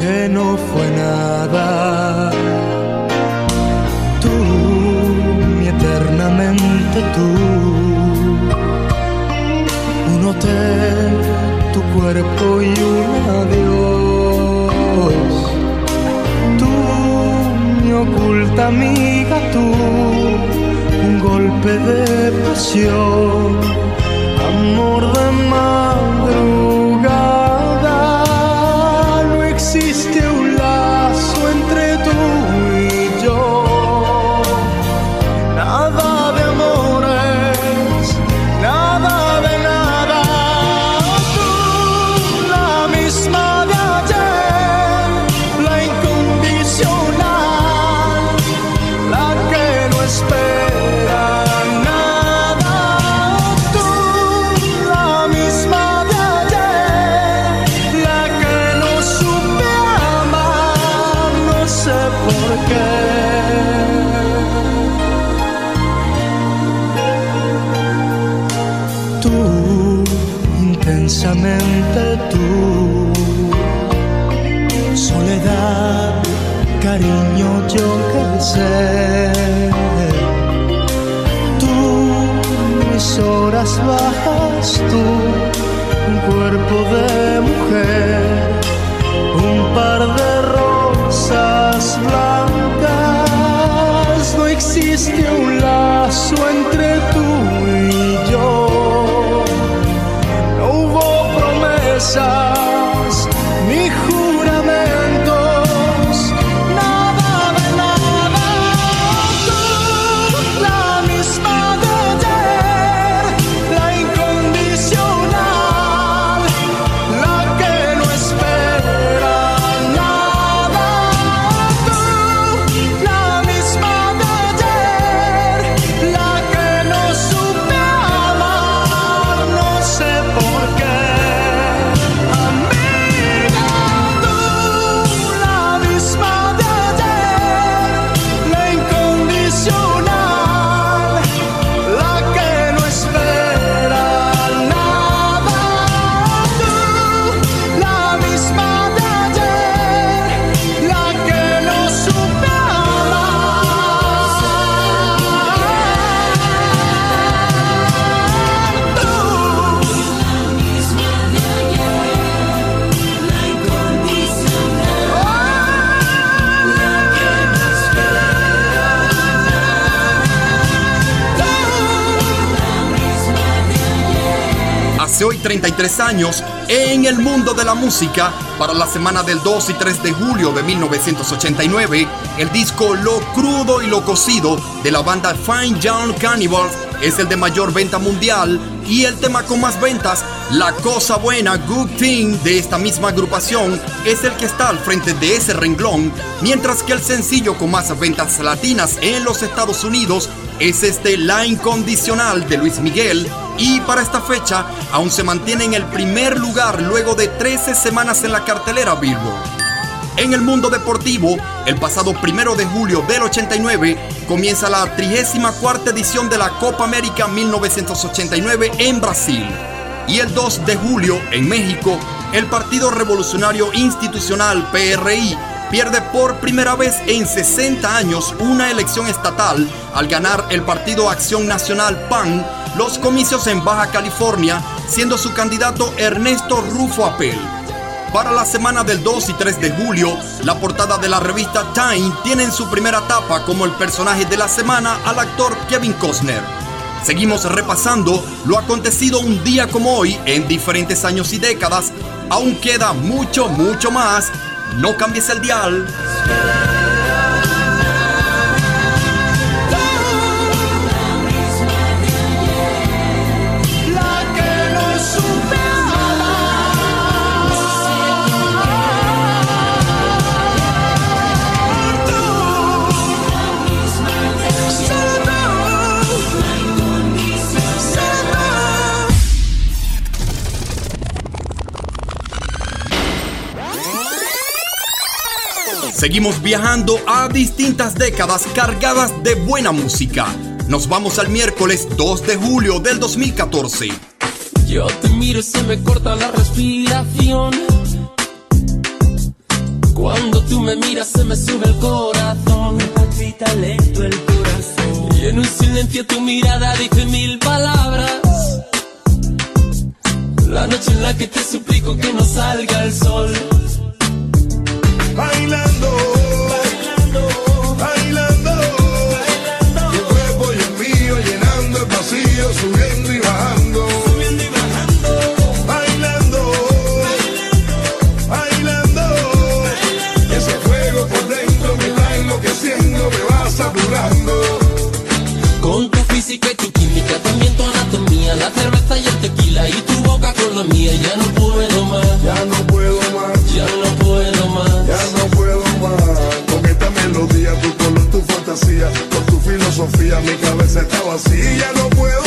S8: que no fue nada.
S2: Para la semana del 2 y 3 de julio de 1989, el disco Lo crudo y lo cocido de la banda Fine Young Cannibals es el de mayor venta mundial y el tema con más ventas, La Cosa Buena, Good Thing de esta misma agrupación, es el que está al frente de ese renglón, mientras que el sencillo con más ventas latinas en los Estados Unidos es este La Incondicional de Luis Miguel. Y para esta fecha aún se mantiene en el primer lugar luego de 13 semanas en la cartelera Billboard. En el mundo deportivo, el pasado primero de julio del 89 comienza la 34 edición de la Copa América 1989 en Brasil. Y el 2 de julio, en México, el Partido Revolucionario Institucional PRI pierde por primera vez en 60 años una elección estatal al ganar el Partido Acción Nacional PAN los comicios en Baja California, siendo su candidato Ernesto Rufo Apel. Para la semana del 2 y 3 de julio, la portada de la revista Time tiene en su primera etapa como el personaje de la semana al actor Kevin Costner. Seguimos repasando lo acontecido un día como hoy en diferentes años y décadas. Aún queda mucho, mucho más. No cambies el dial. Seguimos viajando a distintas décadas cargadas de buena música. Nos vamos al miércoles 2 de julio del 2014.
S14: Yo te miro y se me corta la respiración. Cuando tú me miras se me sube el corazón. Me palpita lento el corazón. Y en un silencio tu mirada dice mil palabras. La noche en la que te suplico que no salga el sol. La cerveza y el tequila y tu boca con la mía, ya no puedo más.
S15: Ya no fantasía, con tu filosofía, mi cabeza está vacía. No puedo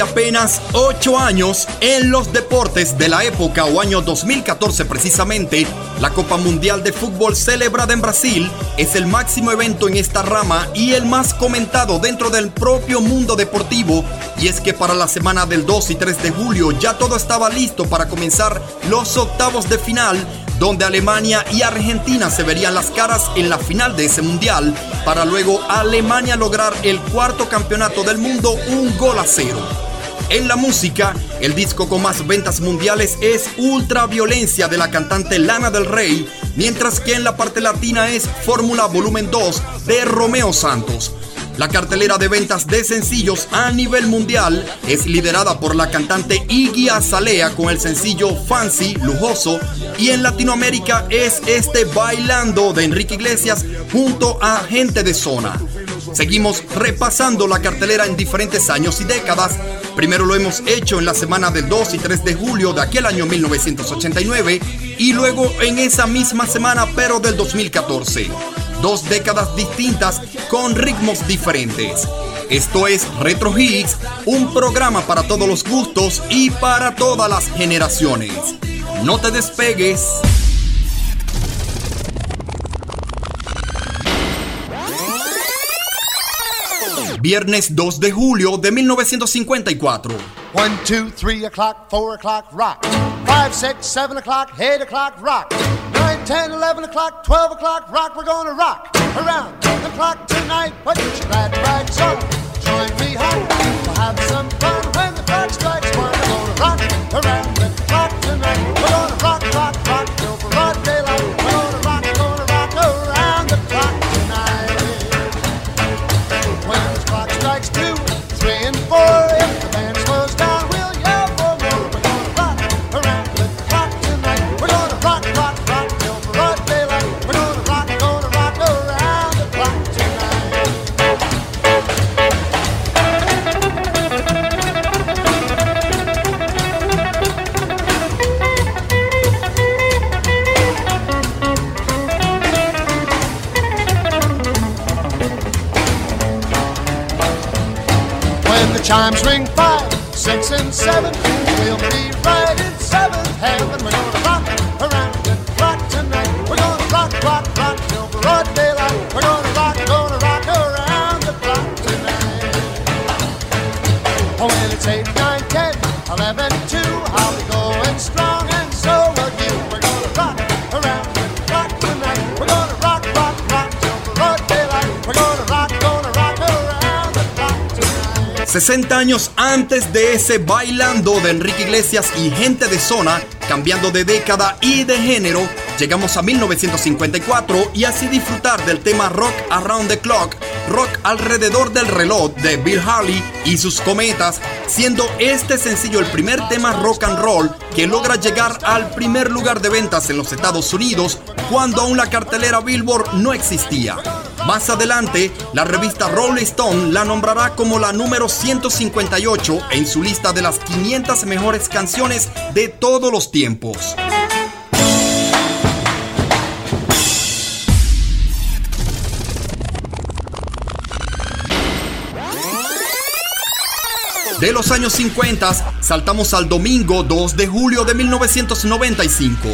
S2: apenas 8 años, en los deportes de la época o año 2014 precisamente, la Copa Mundial de Fútbol celebrada en Brasil es el máximo evento en esta rama y el más comentado dentro del propio mundo deportivo. Y es que para la semana del 2 y 3 de julio ya todo estaba listo para comenzar los octavos de final donde Alemania y Argentina se verían las caras en la final de ese mundial, para luego Alemania lograr el cuarto campeonato del mundo un gol a cero. En la música, el disco con más ventas mundiales es Ultraviolencia de la cantante Lana del Rey, mientras que en la parte latina es Fórmula Volumen 2 de Romeo Santos. La cartelera de ventas de sencillos a nivel mundial es liderada por la cantante Iggy Azalea con el sencillo Fancy, lujoso, y en Latinoamérica es este Bailando de Enrique Iglesias junto a Gente de Zona. Seguimos repasando la cartelera en diferentes años y décadas. Primero lo hemos hecho en la semana del 2 y 3 de julio de aquel año 1989 y luego en esa misma semana pero del 2014 dos décadas distintas con ritmos diferentes. Esto es Retro Hits, un programa para todos los gustos y para todas las generaciones. No te despegues. Viernes 2 de julio de 1954.
S16: 1, 2, 3 o'clock, 4 o'clock, rock. 5, 6, 7 o'clock, 8 o'clock, rock. 9, 10, 11 o'clock, 12 o'clock, rock. We're gonna rock around the clock tonight. Put your glad rags on. Join me home. We'll have some fun when the clock strikes one. We're gonna rock around chimes ring five, six, and seven, we'll be right in seventh heaven. We're gonna
S2: 60 años antes de ese bailando de Enrique Iglesias y gente de zona, cambiando de década y de género, llegamos a 1954 y así disfrutar del tema Rock Around the Clock, rock alrededor del reloj de Bill Harley y sus cometas, siendo este sencillo el primer tema rock and roll que logra llegar al primer lugar de ventas en los Estados Unidos cuando aún la cartelera Billboard no existía. Más adelante, la revista Rolling Stone la nombrará como la número 158 en su lista de las 500 mejores canciones de todos los tiempos. De los años 50 saltamos al domingo 2 de julio de 1995.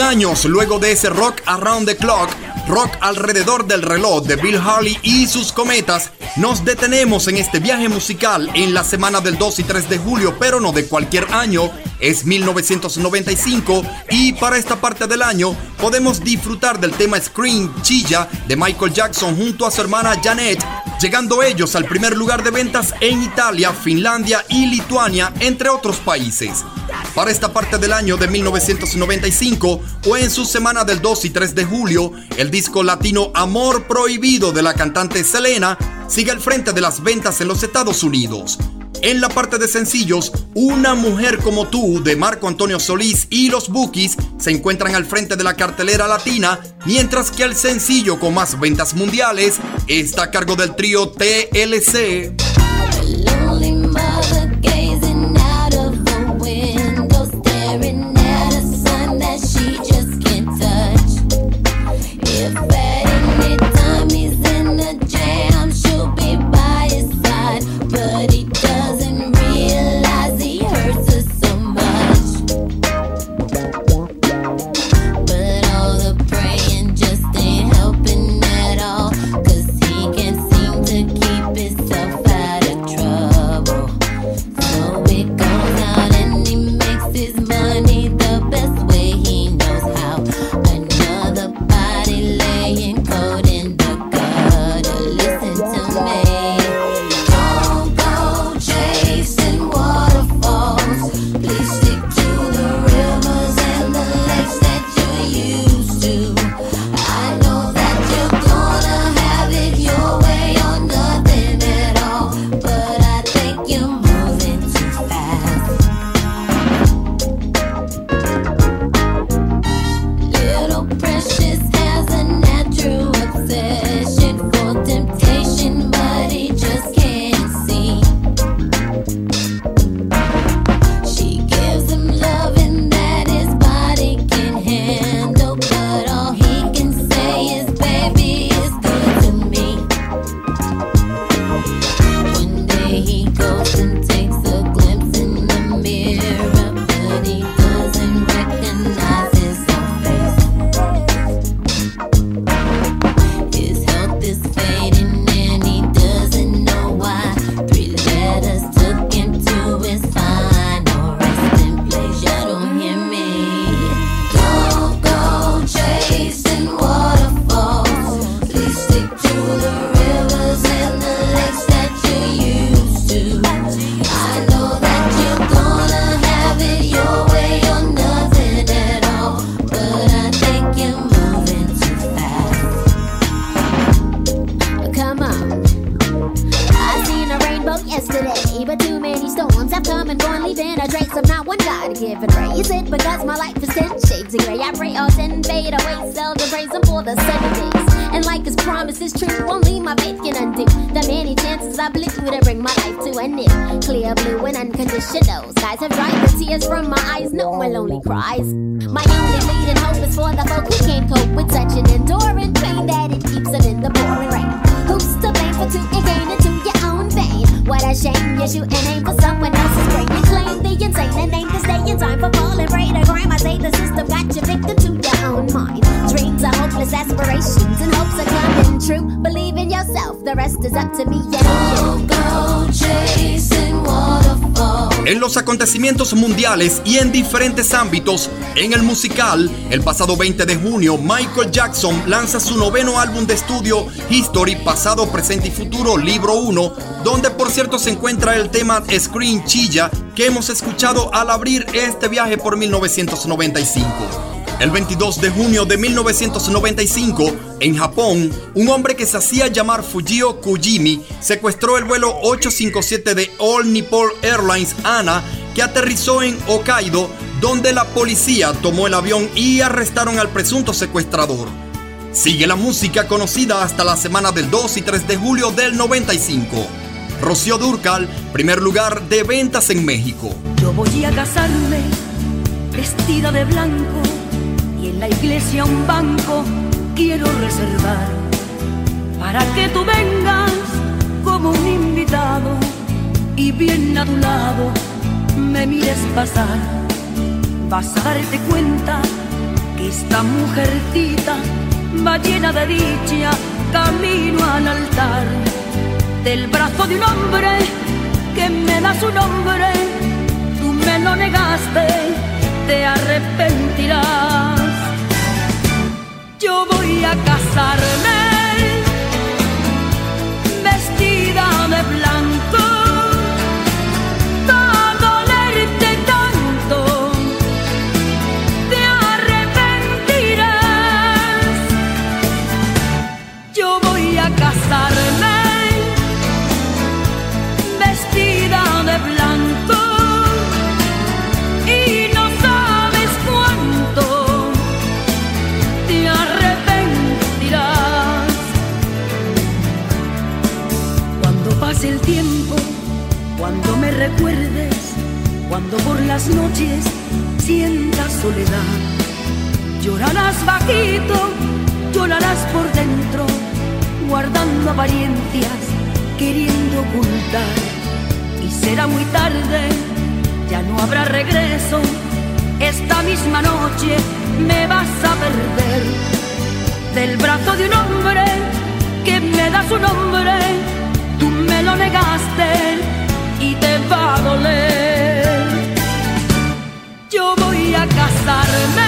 S17: años luego de ese rock around the clock, rock alrededor del reloj de Bill Harley y sus cometas, nos detenemos en este viaje musical en la semana del 2 y 3 de julio, pero no de cualquier año, es 1995 y para esta parte del año podemos disfrutar del tema Scream Chilla de Michael Jackson junto a su hermana Janet, llegando ellos al primer lugar de ventas en Italia, Finlandia y Lituania, entre otros países para esta parte del año de 1995 o en su semana del 2 y 3 de julio, el disco latino Amor Prohibido de la cantante Selena sigue al frente de las ventas en los Estados Unidos. En la parte de sencillos, Una mujer como tú de Marco Antonio Solís y Los Bookies se encuentran al frente de la cartelera latina, mientras que el sencillo con más ventas mundiales está a cargo del trío TLC.
S2: Y en diferentes ámbitos. En el musical, el pasado 20 de junio, Michael Jackson lanza su noveno álbum de estudio, History, pasado, presente y futuro, libro 1, donde por cierto se encuentra el tema Screen Chilla que hemos escuchado al abrir este viaje por 1995. El 22 de junio de 1995, en Japón, un hombre que se hacía llamar Fujio Kujimi secuestró el vuelo 857 de All Nippon Airlines ANA que aterrizó en Hokkaido, donde la policía tomó el avión y arrestaron al presunto secuestrador. Sigue la música conocida hasta la semana del 2 y 3 de julio del 95. Rocío Durcal, primer lugar de ventas en México.
S9: Yo voy a casarme vestida de blanco y en la iglesia un banco quiero reservar para que tú vengas como un invitado y bien a tu lado me mires pasar. Vas a darte cuenta que esta mujercita va llena de dicha camino al altar del brazo de un hombre que me da su nombre. Tú me lo negaste, te arrepentirás. Yo voy a casarme cuando por las noches sientas soledad, llorarás bajito, llorarás por dentro, guardando apariencias, queriendo ocultar y será muy tarde, ya no habrá regreso. Esta misma noche me vas a perder del brazo de un hombre que me da su nombre. Tú me lo negaste y te va a doler. Voy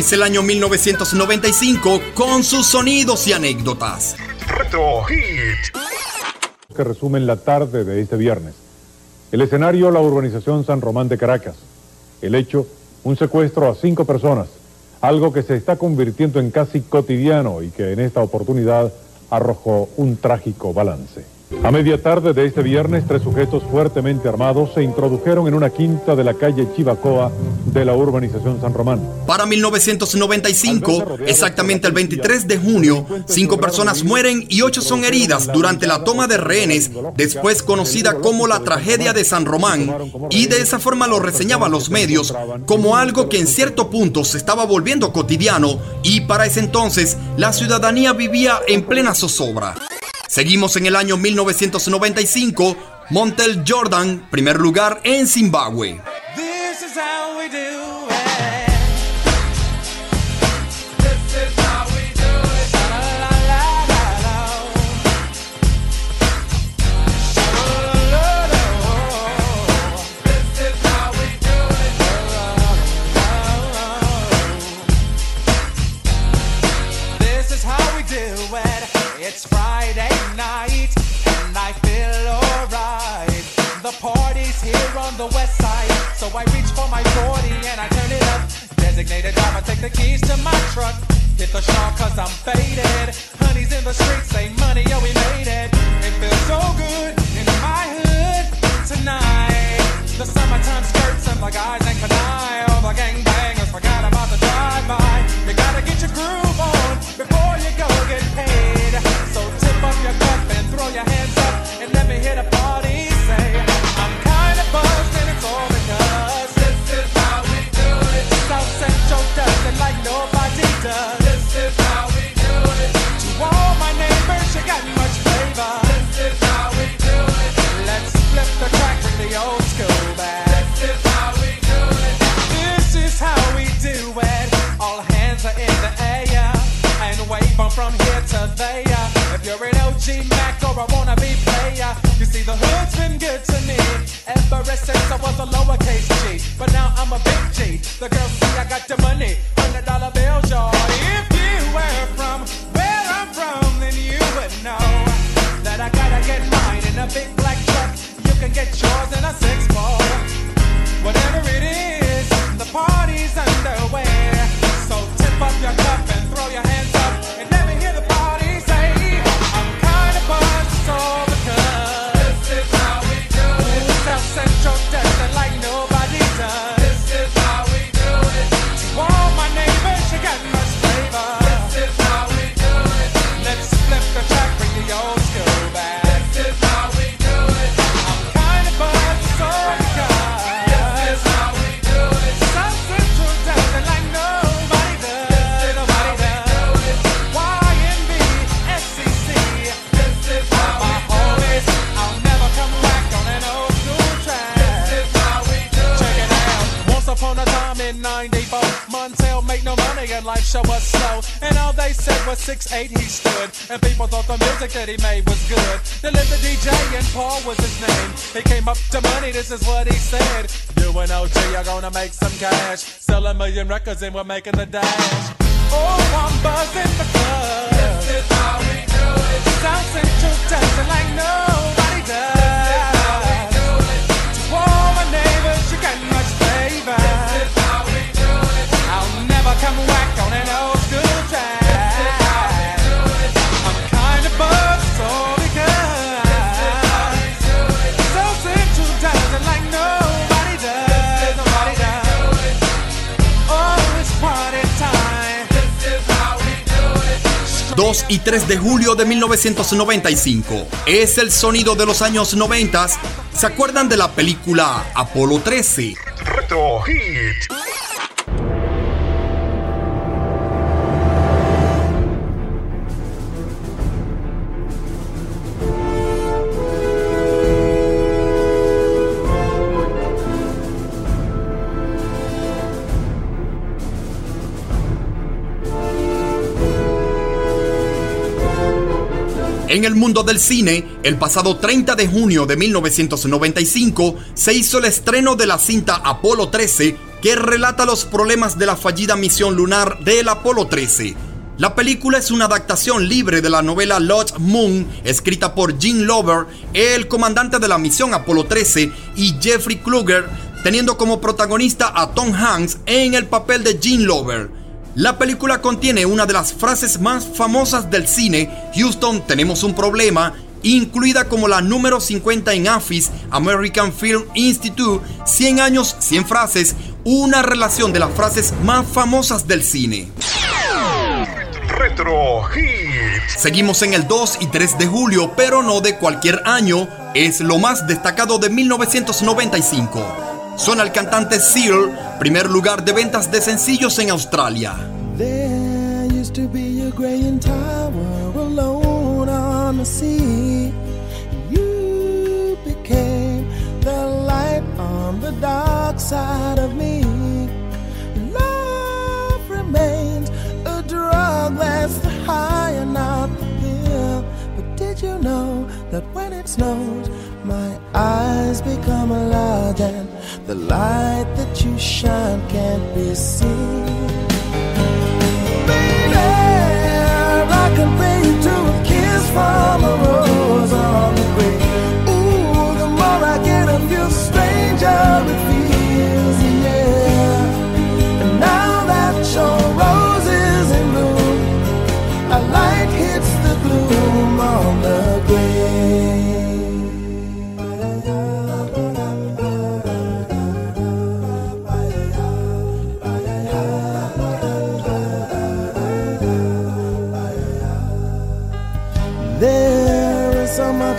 S2: Es el año 1995 con sus sonidos y anécdotas.
S1: Retro Hit.
S18: que resumen la tarde de este viernes. El escenario, la urbanización San Román de Caracas. El hecho, un secuestro a cinco personas, algo que se está convirtiendo en casi cotidiano y que en esta oportunidad arrojó un trágico balance. A media tarde de este viernes, tres sujetos fuertemente armados se introdujeron en una quinta de la calle Chivacoa de la urbanización San Román.
S2: Para 1995, exactamente el 23 de junio, cinco personas mueren y ocho son heridas durante la toma de rehenes, después conocida como la tragedia de San Román, y de esa forma lo reseñaban los medios como algo que en cierto punto se estaba volviendo cotidiano y para ese entonces la ciudadanía vivía en plena zozobra. Seguimos en el año 1995, Montel Jordan, primer lugar en Zimbabue.
S14: here on the west side. So I reach for my 40 and I turn it up. Designated driver, take the keys to my truck. Hit the shop cause I'm faded. Honey's in the streets, say money, yo, we made it. It feels so good in my hood tonight. The summertime skirts and the guys and can I. All the gangbangers forgot about the drive-by. You gotta get your groove on
S19: before you go get paid. So tip up your cup and throw your hands. This is how we do it. To all my neighbors, you got much. This is how we do it. Let's flip the with the old school. This is how we do it. This is how we do it. All hands are in the air and wave from here to there. If you're an OG Mac or a wannabe player, you see the hood's been good ever since I was a lowercase G. But now I'm a big G. The girls see I got the money, hundred dollar bills, y'all. If show was slow. And all they said was 6'8 he stood. And people thought the music that he made was good. They lived the DJ and Paul was his name. He came up to money, this is what he said. You and OG are gonna make some cash. Sell a million records and we're making the dash. Oh, I'm buzzing the club. This is how we do it. Dancing like nobody does.
S2: 2 y 3 de julio de 1995. Es el sonido de los años 90. ¿Se acuerdan de la película Apolo 13?
S1: Retro Hit.
S2: En el mundo del cine, el pasado 30 de junio de 1995 se hizo el estreno de la cinta Apolo 13 que relata los problemas de la fallida misión lunar del Apolo 13. La película es una adaptación libre de la novela Lost Moon, escrita por Gene Lover, el comandante de la misión Apolo 13, y Jeffrey Kluger, teniendo como protagonista a Tom Hanks en el papel de Gene Lover. La película contiene una de las frases más famosas del cine, Houston tenemos un problema, incluida como la número 50 en AFIS, American Film Institute, 100 años, 100 frases, una relación de las frases más famosas del cine.
S1: Retro Hit.
S2: Seguimos en el 2 y 3 de julio, pero no de cualquier año, es lo más destacado de 1995. Suena el cantante Seal, primer lugar de ventas de sencillos en Australia.
S8: There used to be a graying tower alone on the sea. You became the light on the dark side of me. Love remains a drug that's high and not the. But did you know that when it snows, my eyes become large and the light that you shine can't be seen? I compare you to a kiss from a rose on the grave.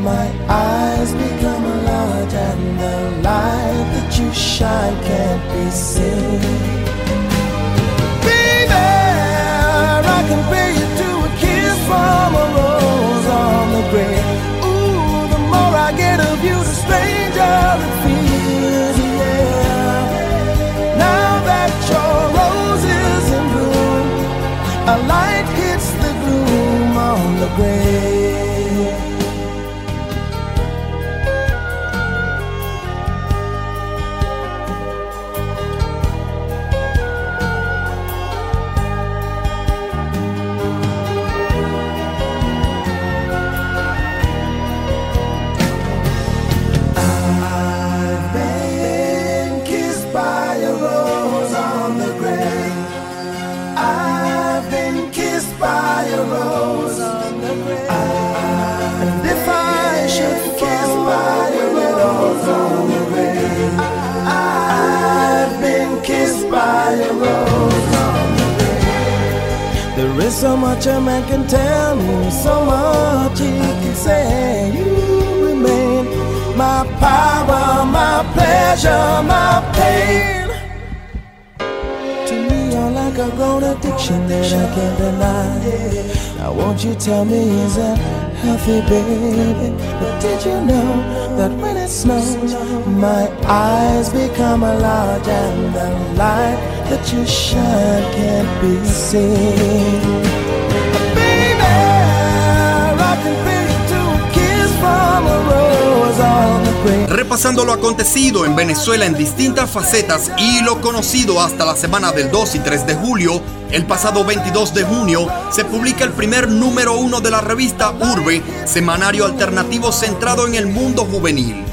S8: my eyes become a large and the light that you shine can't be seen. Baby, I you to a kiss from a rose on the grave. Ooh, the more I get of you, the stranger it feels. Yeah. Now that your rose is in bloom, a light hits the gloom on the grave. So much a man can tell me, so much he can say. You remain my power, my pleasure, my pain. To me, like a grown addiction that I can't deny. Now, won't you tell me, is that healthy, baby? But did you know that when it snows, my eyes become a large and the light that you shine can't be seen? Baby, I can pay
S2: Repasando lo acontecido en Venezuela en distintas facetas y lo conocido hasta la semana del 2 y 3 de julio, el pasado 22 de junio se publica el primer número uno de la revista Urbe, semanario alternativo centrado en el mundo juvenil.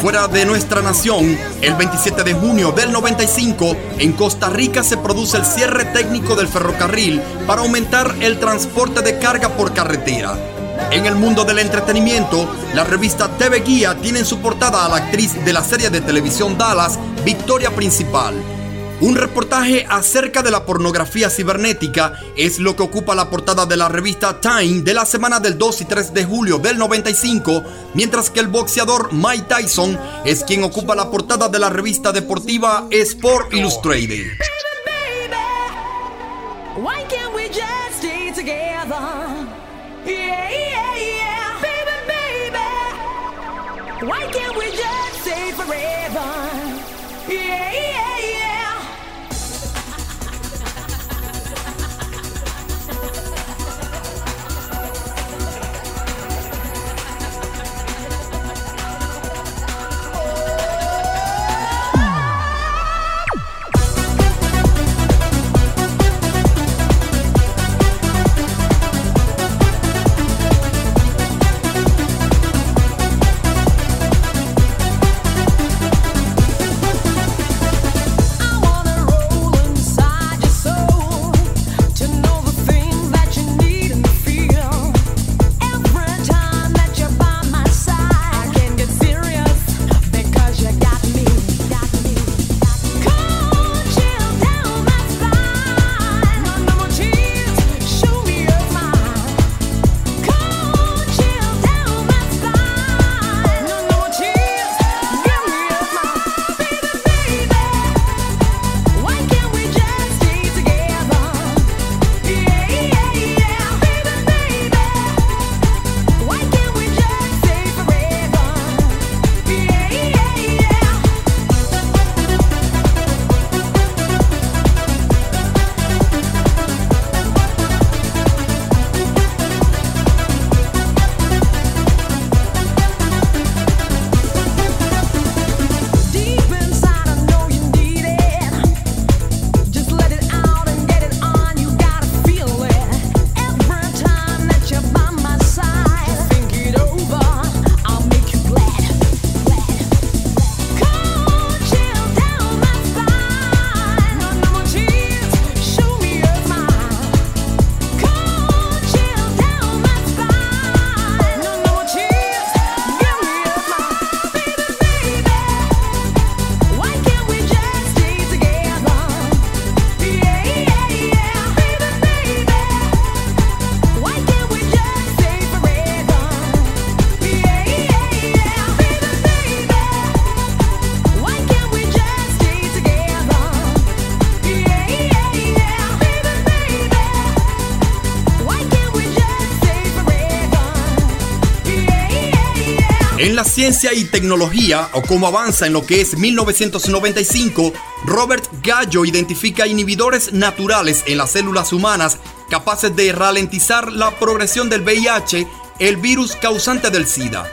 S2: Fuera de nuestra nación, el 27 de junio del 95, en Costa Rica se produce el cierre técnico del ferrocarril para aumentar el transporte de carga por carretera. En el mundo del entretenimiento, la revista TV Guía tiene en su portada a la actriz de la serie de televisión Dallas, Victoria Principal. Un reportaje acerca de la pornografía cibernética es lo que ocupa la portada de la revista Time de la semana del 2 y 3 de julio del 95, mientras que el boxeador Mike Tyson es quien ocupa la portada de la revista deportiva Sport Illustrated.
S10: Why can't we just stay forever? Yeah, yeah.
S2: La ciencia y tecnología, o cómo avanza en lo que es 1995, Robert Gallo identifica inhibidores naturales en las células humanas capaces de ralentizar la progresión del VIH, el virus causante del SIDA.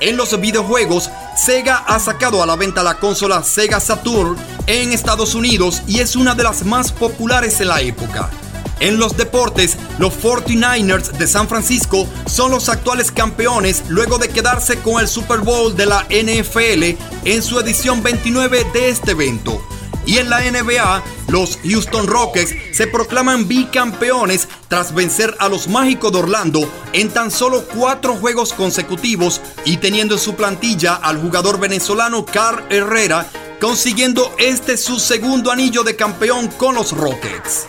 S2: En los videojuegos, Sega ha sacado a la venta la consola Sega Saturn en Estados Unidos y es una de las más populares en la época. En los deportes, los 49ers de San Francisco son los actuales campeones luego de quedarse con el Super Bowl de la NFL en su edición 29 de este evento. Y en la NBA, los Houston Rockets se proclaman bicampeones tras vencer a los Mágicos de Orlando en tan solo cuatro juegos consecutivos y teniendo en su plantilla al jugador venezolano Carl Herrera, consiguiendo este su segundo anillo de campeón con los Rockets.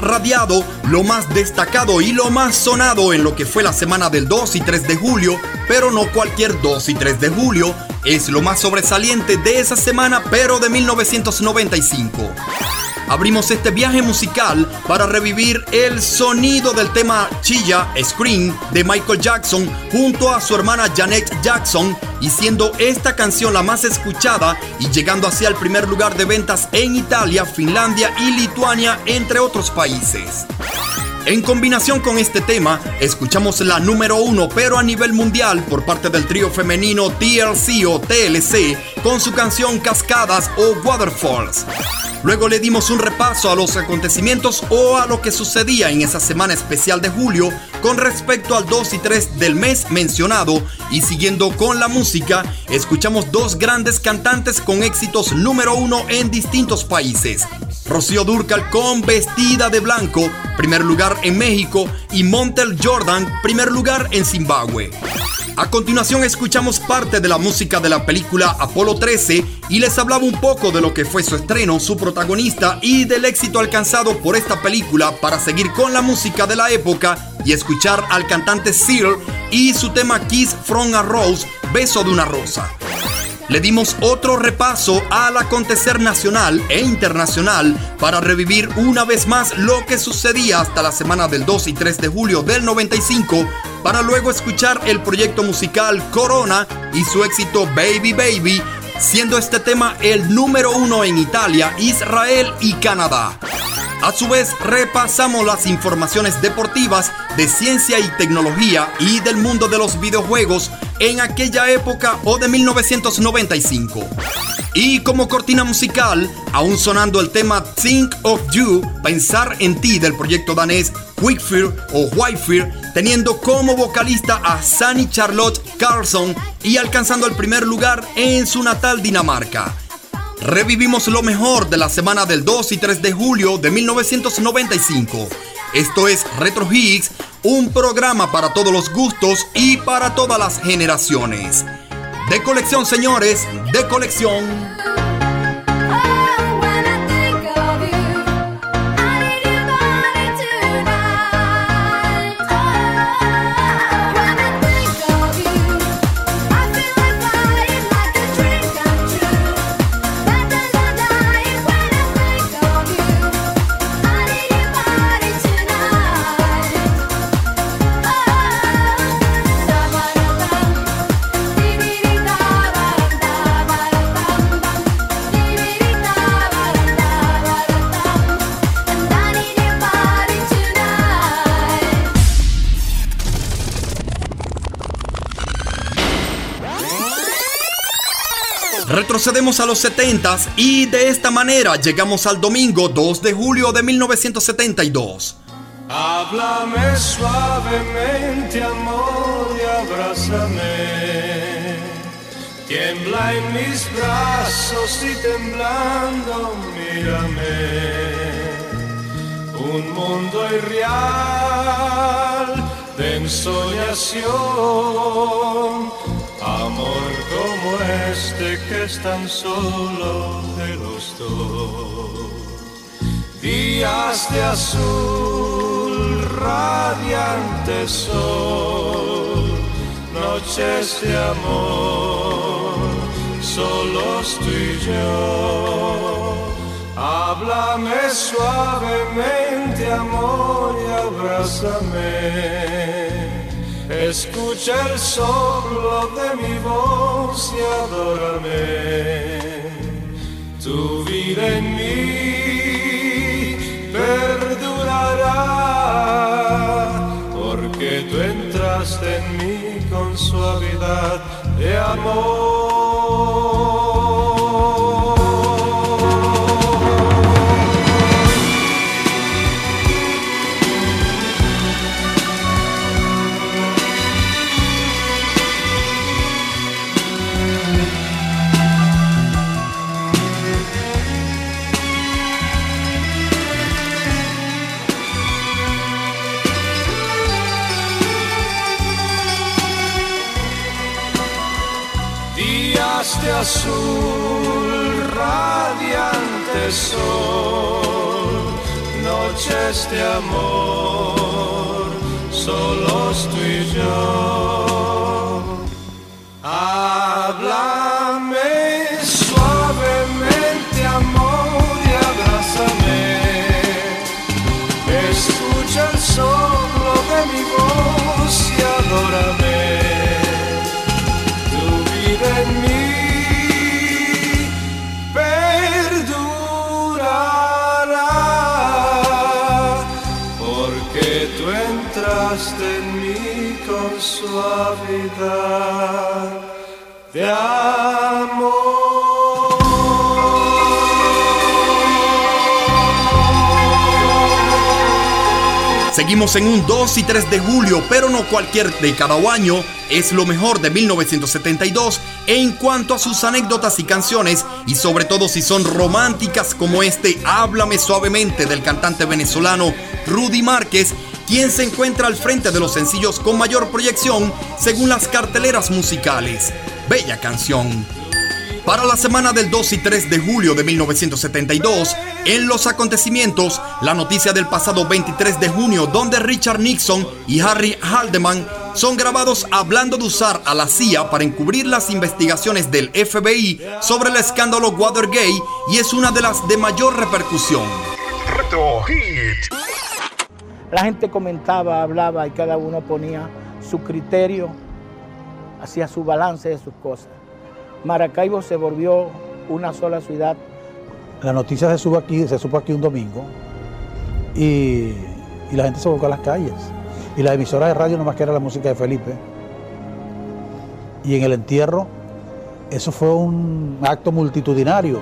S2: Radiado, lo más destacado y lo más sonado en lo que fue la semana del 2 y 3 de julio, pero no cualquier 2 y 3 de julio, es lo más sobresaliente de esa semana, pero de 1995. Abrimos este viaje musical para revivir el sonido del tema Chilla Scream de Michael Jackson junto a su hermana Janet Jackson y siendo esta canción la más escuchada y llegando hacia el primer lugar de ventas en Italia, Finlandia y Lituania, entre otros países. En combinación con este tema, escuchamos la número uno, pero a nivel mundial, por parte del trío femenino TLC o TLC, con su canción Cascadas o Waterfalls. Luego le dimos un repaso a los acontecimientos o a lo que sucedía en esa semana especial de julio con respecto al 2 y 3 del mes mencionado y siguiendo con la música, escuchamos dos grandes cantantes con éxitos número uno en distintos países. Rocío Durcal con Vestida de Blanco, primer lugar en México, y Montel Jordan, primer lugar en Zimbabue. A continuación escuchamos parte de la música de la película Apolo 13 y les hablaba un poco de lo que fue su estreno, su protagonista y del éxito alcanzado por esta película para seguir con la música de la época y escuchar al cantante Seal y su tema Kiss from a Rose, Beso de una Rosa. Le dimos otro repaso al acontecer nacional e internacional para revivir una vez más lo que sucedía hasta la semana del 2 y 3 de julio del 95 para luego escuchar el proyecto musical Corona y su éxito Baby Baby, siendo este tema el número uno en Italia, Israel y Canadá. A su vez, repasamos las informaciones deportivas de ciencia y tecnología y del mundo de los videojuegos en aquella época o de 1995. Y como cortina musical, aún sonando el tema Think of You, Pensar en ti del proyecto danés Quickfear o Whitefear, teniendo como vocalista a Sunny Charlotte Carlson y alcanzando el primer lugar en su natal Dinamarca. Revivimos lo mejor de la semana del 2 y 3 de julio de 1995. Esto es Retro Hits, un programa para todos los gustos y para todas las generaciones. De colección, señores, de colección. Retrocedemos a los 70s y de esta manera llegamos al domingo 2 de julio de 1972.
S20: Háblame suavemente, amor, y abrázame. Tiembla en mis brazos y temblando, mírame. Un mundo irreal de ensoñación, amor este que es tan solo de los dos. Días de azul, radiante sol, noches de amor, solos tú y yo. Háblame suavemente, amor, y abrázame. Escucha el soplo de mi voz y adórame. Tu vida en mí perdurará, porque tú entraste en mí con suavidad de amor. Azul, radiante sol, noches de amor, solos tú y yo. Suavidad de
S2: Seguimos en un 2 y 3 de julio, pero no cualquier de cada año, es lo mejor de 1972 en cuanto a sus anécdotas y canciones, y sobre todo si son románticas como este Háblame suavemente del cantante venezolano Rudy Márquez, quien se encuentra al frente de los sencillos con mayor proyección según las carteleras musicales. Bella canción. Para la semana del 2 y 3 de julio de 1972, en los acontecimientos, la noticia del pasado 23 de junio donde Richard Nixon y Harry Haldeman son grabados hablando de usar a la CIA para encubrir las investigaciones del FBI sobre el escándalo Watergate y es una de las de mayor repercusión.
S21: Hit.
S22: La gente comentaba, hablaba y cada uno ponía su criterio, hacía su balance de sus cosas. Maracaibo se volvió una sola ciudad.
S23: La noticia se supo aquí, se aquí un domingo y, y la gente se volcó a las calles. Y las emisoras de radio nomás que era la música de Felipe. Y en el entierro, eso fue un acto multitudinario.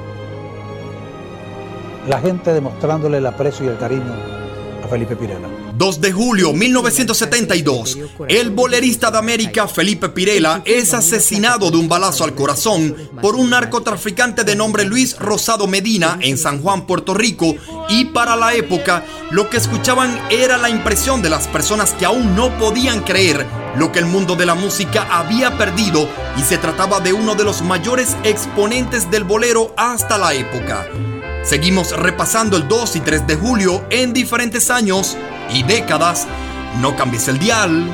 S23: La gente demostrándole el aprecio y el cariño a Felipe Pirela.
S2: 2 de julio 1972, el bolerista de América Felipe Pirela es asesinado de un balazo al corazón por un narcotraficante de nombre Luis Rosado Medina en San Juan, Puerto Rico, y para la época lo que escuchaban era la impresión de las personas que aún no podían creer lo que el mundo de la música había perdido y se trataba de uno de los mayores exponentes del bolero hasta la época. Seguimos repasando el 2 y 3 de julio en diferentes años y décadas. No cambies el dial.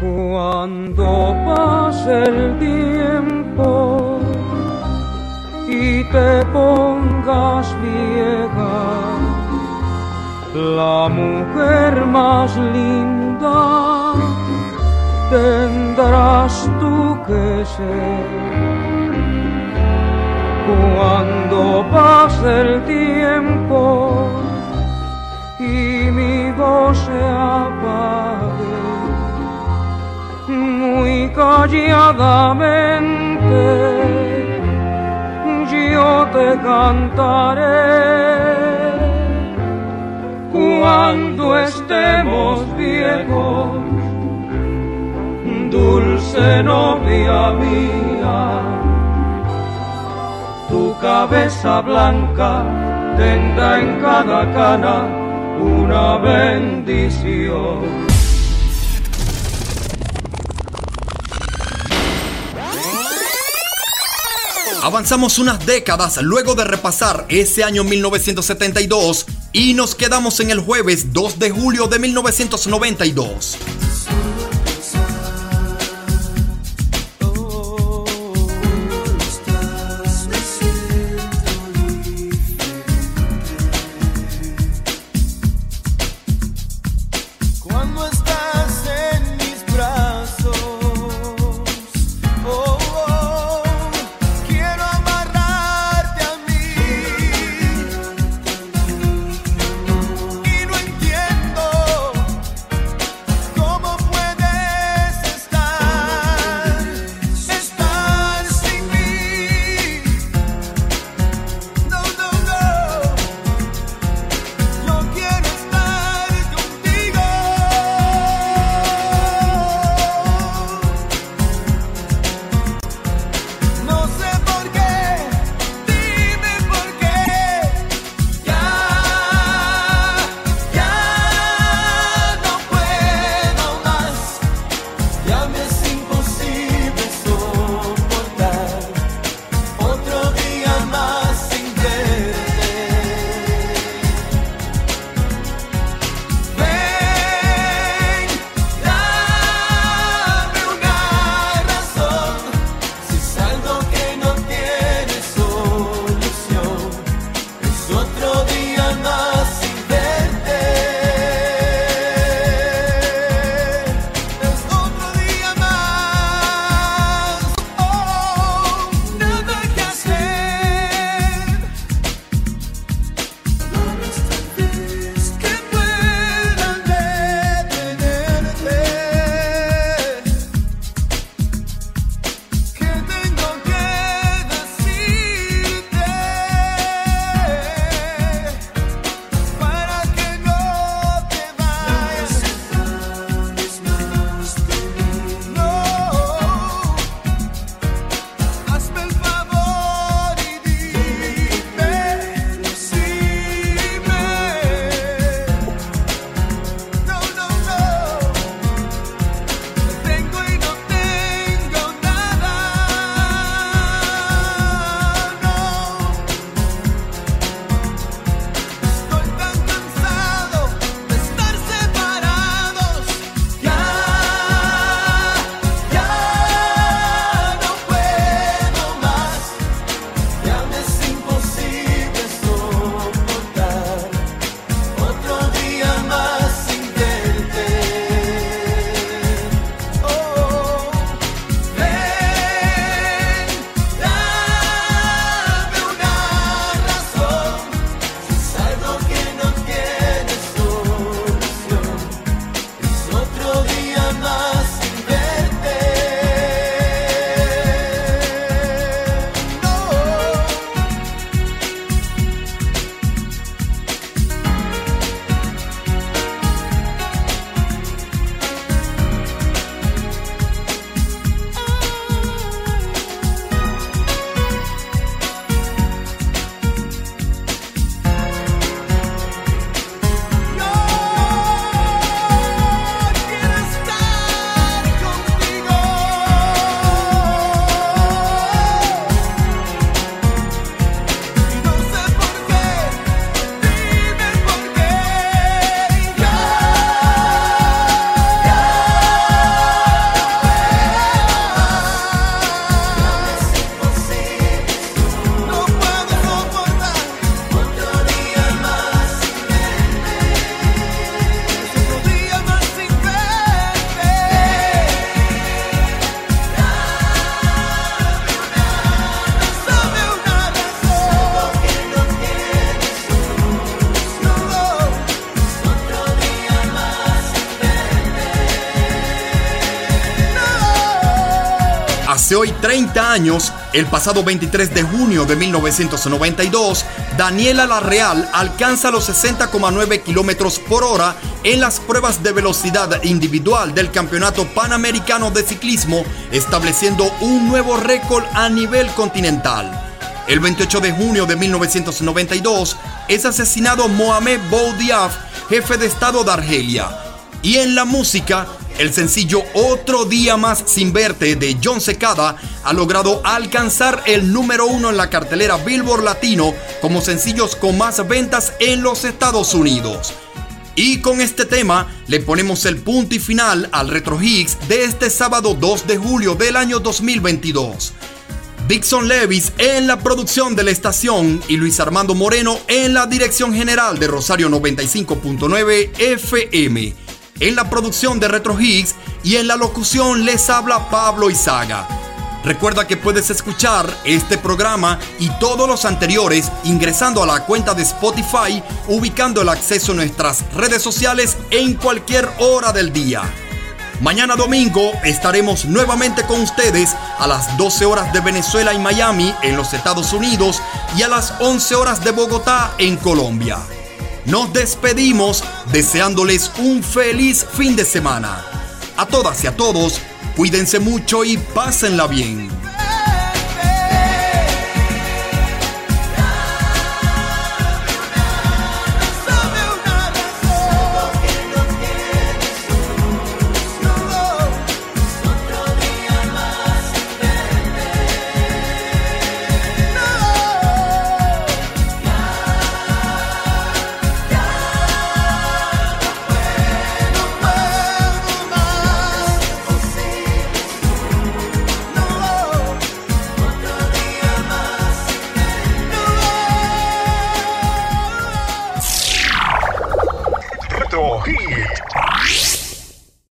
S7: Cuando pase el tiempo y te pongas vieja, la mujer más linda tendrás tú que ser. Cuando pase el tiempo se apague, muy calladamente yo te cantaré. Cuando estemos viejos, dulce novia mía tu cabeza blanca tendrá en cada cana una bendición.
S2: Avanzamos unas décadas luego de repasar ese año 1972 y nos quedamos en el jueves 2 de julio de 1992. Hace hoy 30 años, el pasado 23 de junio de 1992, Daniela Larreal alcanza los 60,9 kilómetros por hora en las pruebas de velocidad individual del Campeonato Panamericano de Ciclismo, estableciendo un nuevo récord a nivel continental. El 28 de junio de 1992 es asesinado Mohamed Boudiaf, jefe de Estado de Argelia. Y en la música, el sencillo Otro Día Más Sin Verte de John Secada ha logrado alcanzar el número uno en la cartelera Billboard Latino como sencillos con más ventas en los Estados Unidos. Y con este tema le ponemos el punto y final al Retro Hits de este sábado 2 de julio del año 2022. Dixon Levis en la producción de la estación y Luis Armando Moreno en la dirección general de Rosario 95.9 FM. En la producción de Retro Hits y en la locución les habla Pablo Izaga. Recuerda que puedes escuchar este programa y todos los anteriores ingresando a la cuenta de Spotify, ubicando el acceso a nuestras redes sociales en cualquier hora del día. Mañana domingo estaremos nuevamente con ustedes a las 12 horas de Venezuela y Miami en los Estados Unidos y a las 11 horas de Bogotá en Colombia. Nos despedimos deseándoles un feliz fin de semana. A todas y a todos, cuídense mucho y pásenla bien.